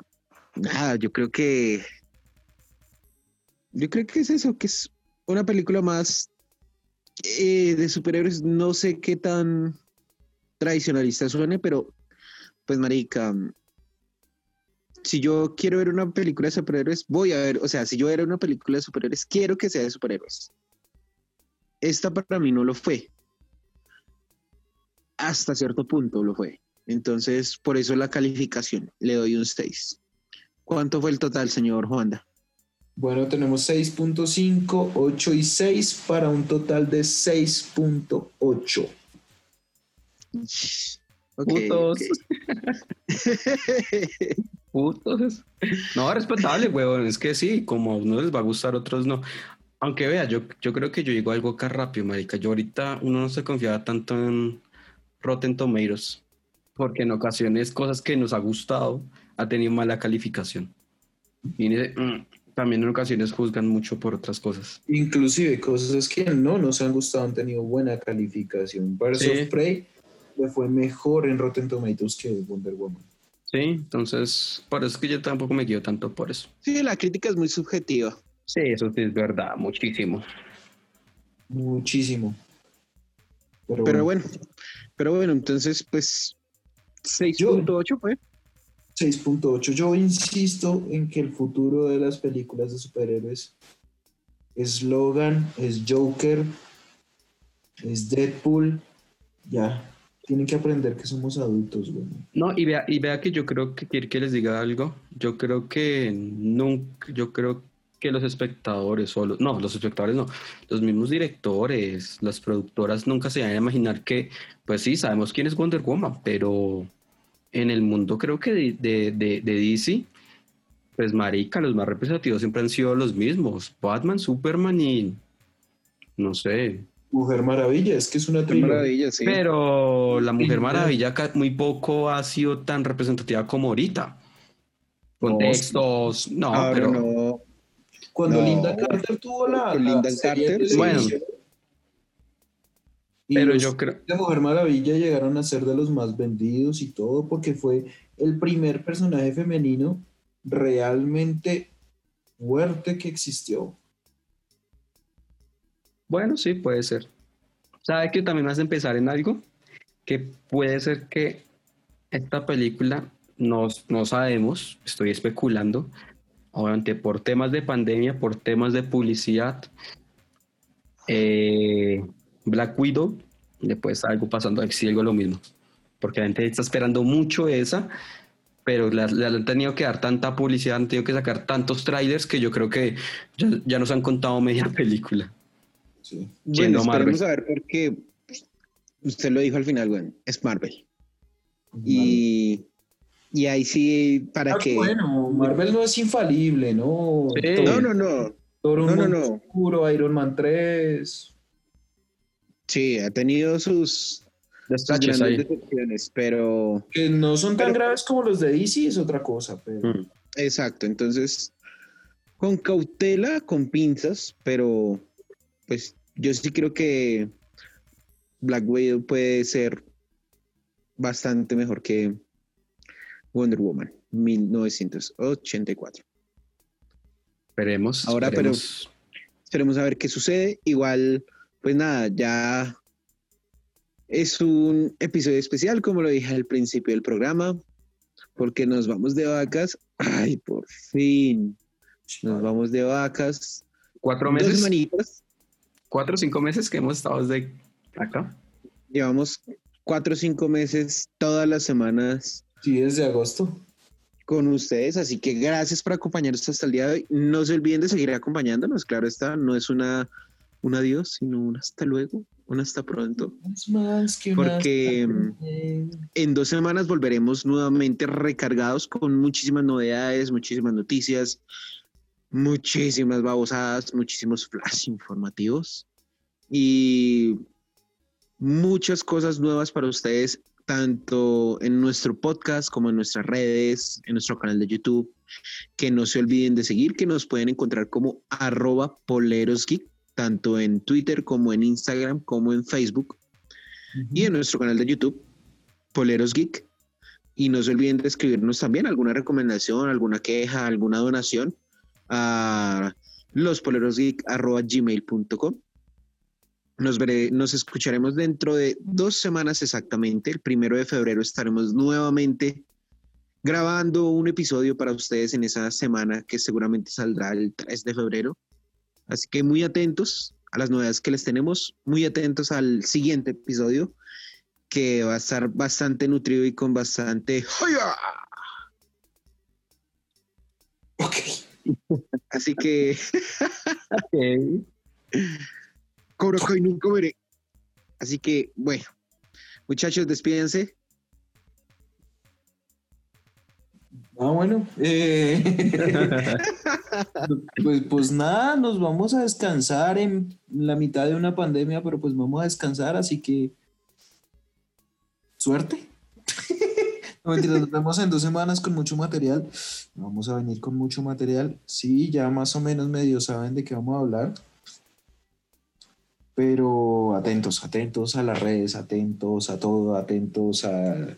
nada, yo creo que yo creo que es eso, que es una película más eh, de superhéroes. No sé qué tan tradicionalista suene, pero pues marica, si yo quiero ver una película de superhéroes, voy a ver, o sea, si yo era una película de superhéroes, quiero que sea de superhéroes. Esta para mí no lo fue. Hasta cierto punto lo fue. Entonces, por eso la calificación, le doy un 6. ¿Cuánto fue el total, señor Juanda? Bueno, tenemos 6.5, 8 y 6 para un total de 6.8. Ok, Putos. Putos. No, respetable, huevón. Es que sí, como a unos les va a gustar, a otros no. Aunque vea, yo, yo creo que yo llego algo acá rápido, marica. Yo ahorita uno no se confiaba tanto en Rotten Tomatoes, porque en ocasiones cosas que nos ha gustado ha tenido mala calificación. Y mm, también en ocasiones juzgan mucho por otras cosas. Inclusive cosas que no nos han gustado han tenido buena calificación. Birds Sí. of Prey le fue mejor en Rotten Tomatoes que Wonder Woman. Sí, entonces, por eso es que yo tampoco me guío tanto por eso. Sí, la crítica es muy subjetiva. Sí, eso sí es verdad, muchísimo. Muchísimo. Pero, Pero bueno, bueno, pero bueno, entonces pues 6.8 fue. 6.8. Yo insisto en que el futuro de las películas de superhéroes es Logan, es Joker, es Deadpool. Ya, tienen que aprender que somos adultos, güey. No, y vea, y vea que yo creo que quiere que les diga algo. Yo creo que nunca, yo creo que los espectadores, o los- no, los espectadores no, los mismos directores, las productoras nunca se van a imaginar que, pues sí, sabemos quién es Wonder Woman, pero en el mundo creo que de, de, de, de DC, pues marica, los más representativos siempre han sido los mismos, Batman, Superman y no sé, Mujer Maravilla, es que es una maravilla, sí. pero la Mujer Maravilla muy poco ha sido tan representativa como ahorita. Contextos, no, Ahora pero no. Cuando No. Linda Carter tuvo la, Linda Carter, televisión, y pero los yo creo, de Mujer Maravilla llegaron a ser de los más vendidos y todo porque fue el primer personaje femenino realmente fuerte que existió. bueno, sí, puede ser. ¿Sabe que también me hace empezar en algo? Que puede ser que esta película, no, no sabemos, estoy especulando, obviamente por temas de pandemia, por temas de publicidad, eh, Black Widow, estar algo pasando a algo lo mismo, porque la gente está esperando mucho esa, pero le, han tenido que dar tanta publicidad, han tenido que sacar tantos trailers que yo creo que ya, ya nos han contado media película. Sí. Bueno, esperemos Marvel. a ver porque usted lo dijo al final, bueno, es Marvel. Y, y ahí sí, para Ah, que... Bueno, Marvel no es infalible, ¿no? Sí. No, no, no. Thor, un No, no, no. oscuro, Iron Man 3. Sí, ha tenido sus, grandes decepciones, pero... Que no son tan Pero- graves como los de DC, es otra cosa, pero... Mm. Exacto, entonces, con cautela, con pinzas, pero pues yo sí creo que Black Widow puede ser bastante mejor que Wonder Woman 1984. Esperemos. Ahora, pero- esperemos. A ver qué sucede. Igual, pues nada, ya es un episodio especial, como lo dije al principio del programa, porque nos vamos de vacas. Ay, por fin. Nos vamos de vacas. Cuatro Dos meses, semanitas. cuatro o cinco meses que hemos estado desde acá. Llevamos cuatro o cinco meses todas las semanas Sí, desde agosto. con ustedes, así que gracias por acompañarnos hasta el día de hoy. No se olviden de seguir acompañándonos, claro está, no es una un adiós, sino un hasta luego, un hasta pronto. Es más que Porque, En dos semanas volveremos nuevamente recargados con muchísimas novedades, muchísimas noticias, muchísimas babosadas, muchísimos flash informativos y muchas cosas nuevas para ustedes, tanto en nuestro podcast como en nuestras redes, en nuestro canal de YouTube. Que no se olviden de seguir, que nos pueden encontrar como arroba polerosgeek, tanto en Twitter como en Instagram como en Facebook y en nuestro canal de YouTube, Poleros Geek. Y no se olviden de escribirnos también alguna recomendación, alguna queja, alguna donación a lospolerosgeek.gmail.com. Nos, veré- nos escucharemos dentro de dos semanas exactamente. El primero de febrero estaremos nuevamente grabando un episodio para ustedes en esa semana que seguramente saldrá el 3 de febrero. Así que muy atentos a las novedades que les tenemos, muy atentos al siguiente episodio que va a estar bastante nutrido y con bastante ¡Joya! Ok. Así que Cobra Kai nunca veré. Así que bueno, muchachos, despídense. Ah, bueno. eh, pues, pues nada, nos vamos a descansar en la mitad de una pandemia, pero pues vamos a descansar, así que suerte. No, nos vemos en dos semanas con mucho material. Vamos a venir con mucho material. Sí, ya más o menos medio saben de qué vamos a hablar. Pero atentos, atentos a las redes, atentos a todo, atentos a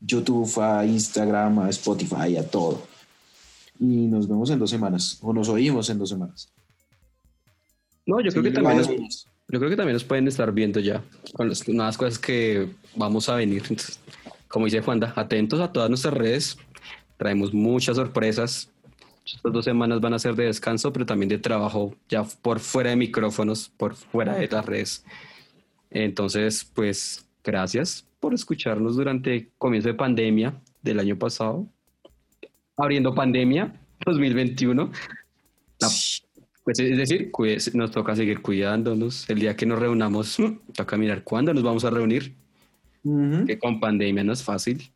YouTube, a Instagram, a Spotify, a todo. Y nos vemos en dos semanas, o nos oímos en dos semanas. No, yo creo que también nos, yo creo que también nos pueden estar viendo ya con las nuevas cosas que vamos a venir. Entonces, como dice Juanda, atentos a todas nuestras redes. Traemos muchas sorpresas. Estas dos semanas van a ser de descanso, pero también de trabajo ya por fuera de micrófonos, por fuera de las redes. Entonces, pues, gracias por escucharnos durante el comienzo de pandemia del año pasado. Abriendo pandemia 2021. La- pues es decir, cuide- nos toca seguir cuidándonos. El día que nos reunamos, toca mirar cuándo nos vamos a reunir, Ujú. que con pandemia no es fácil.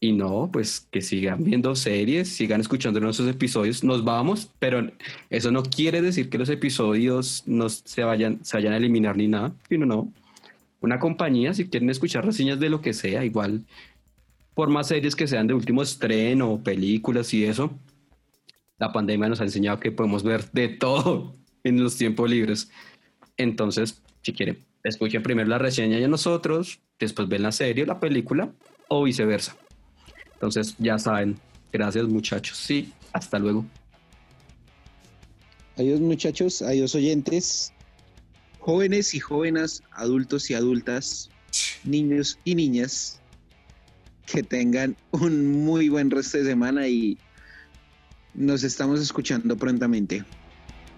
Y no, pues que sigan viendo series, sigan escuchando nuestros episodios. Nos vamos, pero eso no quiere decir que los episodios no se vayan, se vayan a eliminar ni nada, sino no. Una compañía, si quieren escuchar reseñas de lo que sea, igual, por más series que sean de último estreno, películas y eso, la pandemia nos ha enseñado que podemos ver de todo en los tiempos libres. Entonces, si quieren, escuchen primero la reseña de nosotros, después ven la serie o la película, o viceversa. Entonces, ya saben. Gracias, muchachos. Sí, hasta luego. Adiós muchachos, adiós oyentes, jóvenes y jóvenes, adultos y adultas, niños y niñas, que tengan un muy buen resto de semana y nos estamos escuchando prontamente.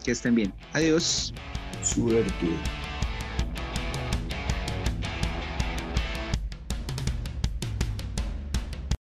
Que estén bien. Adiós. Suerte.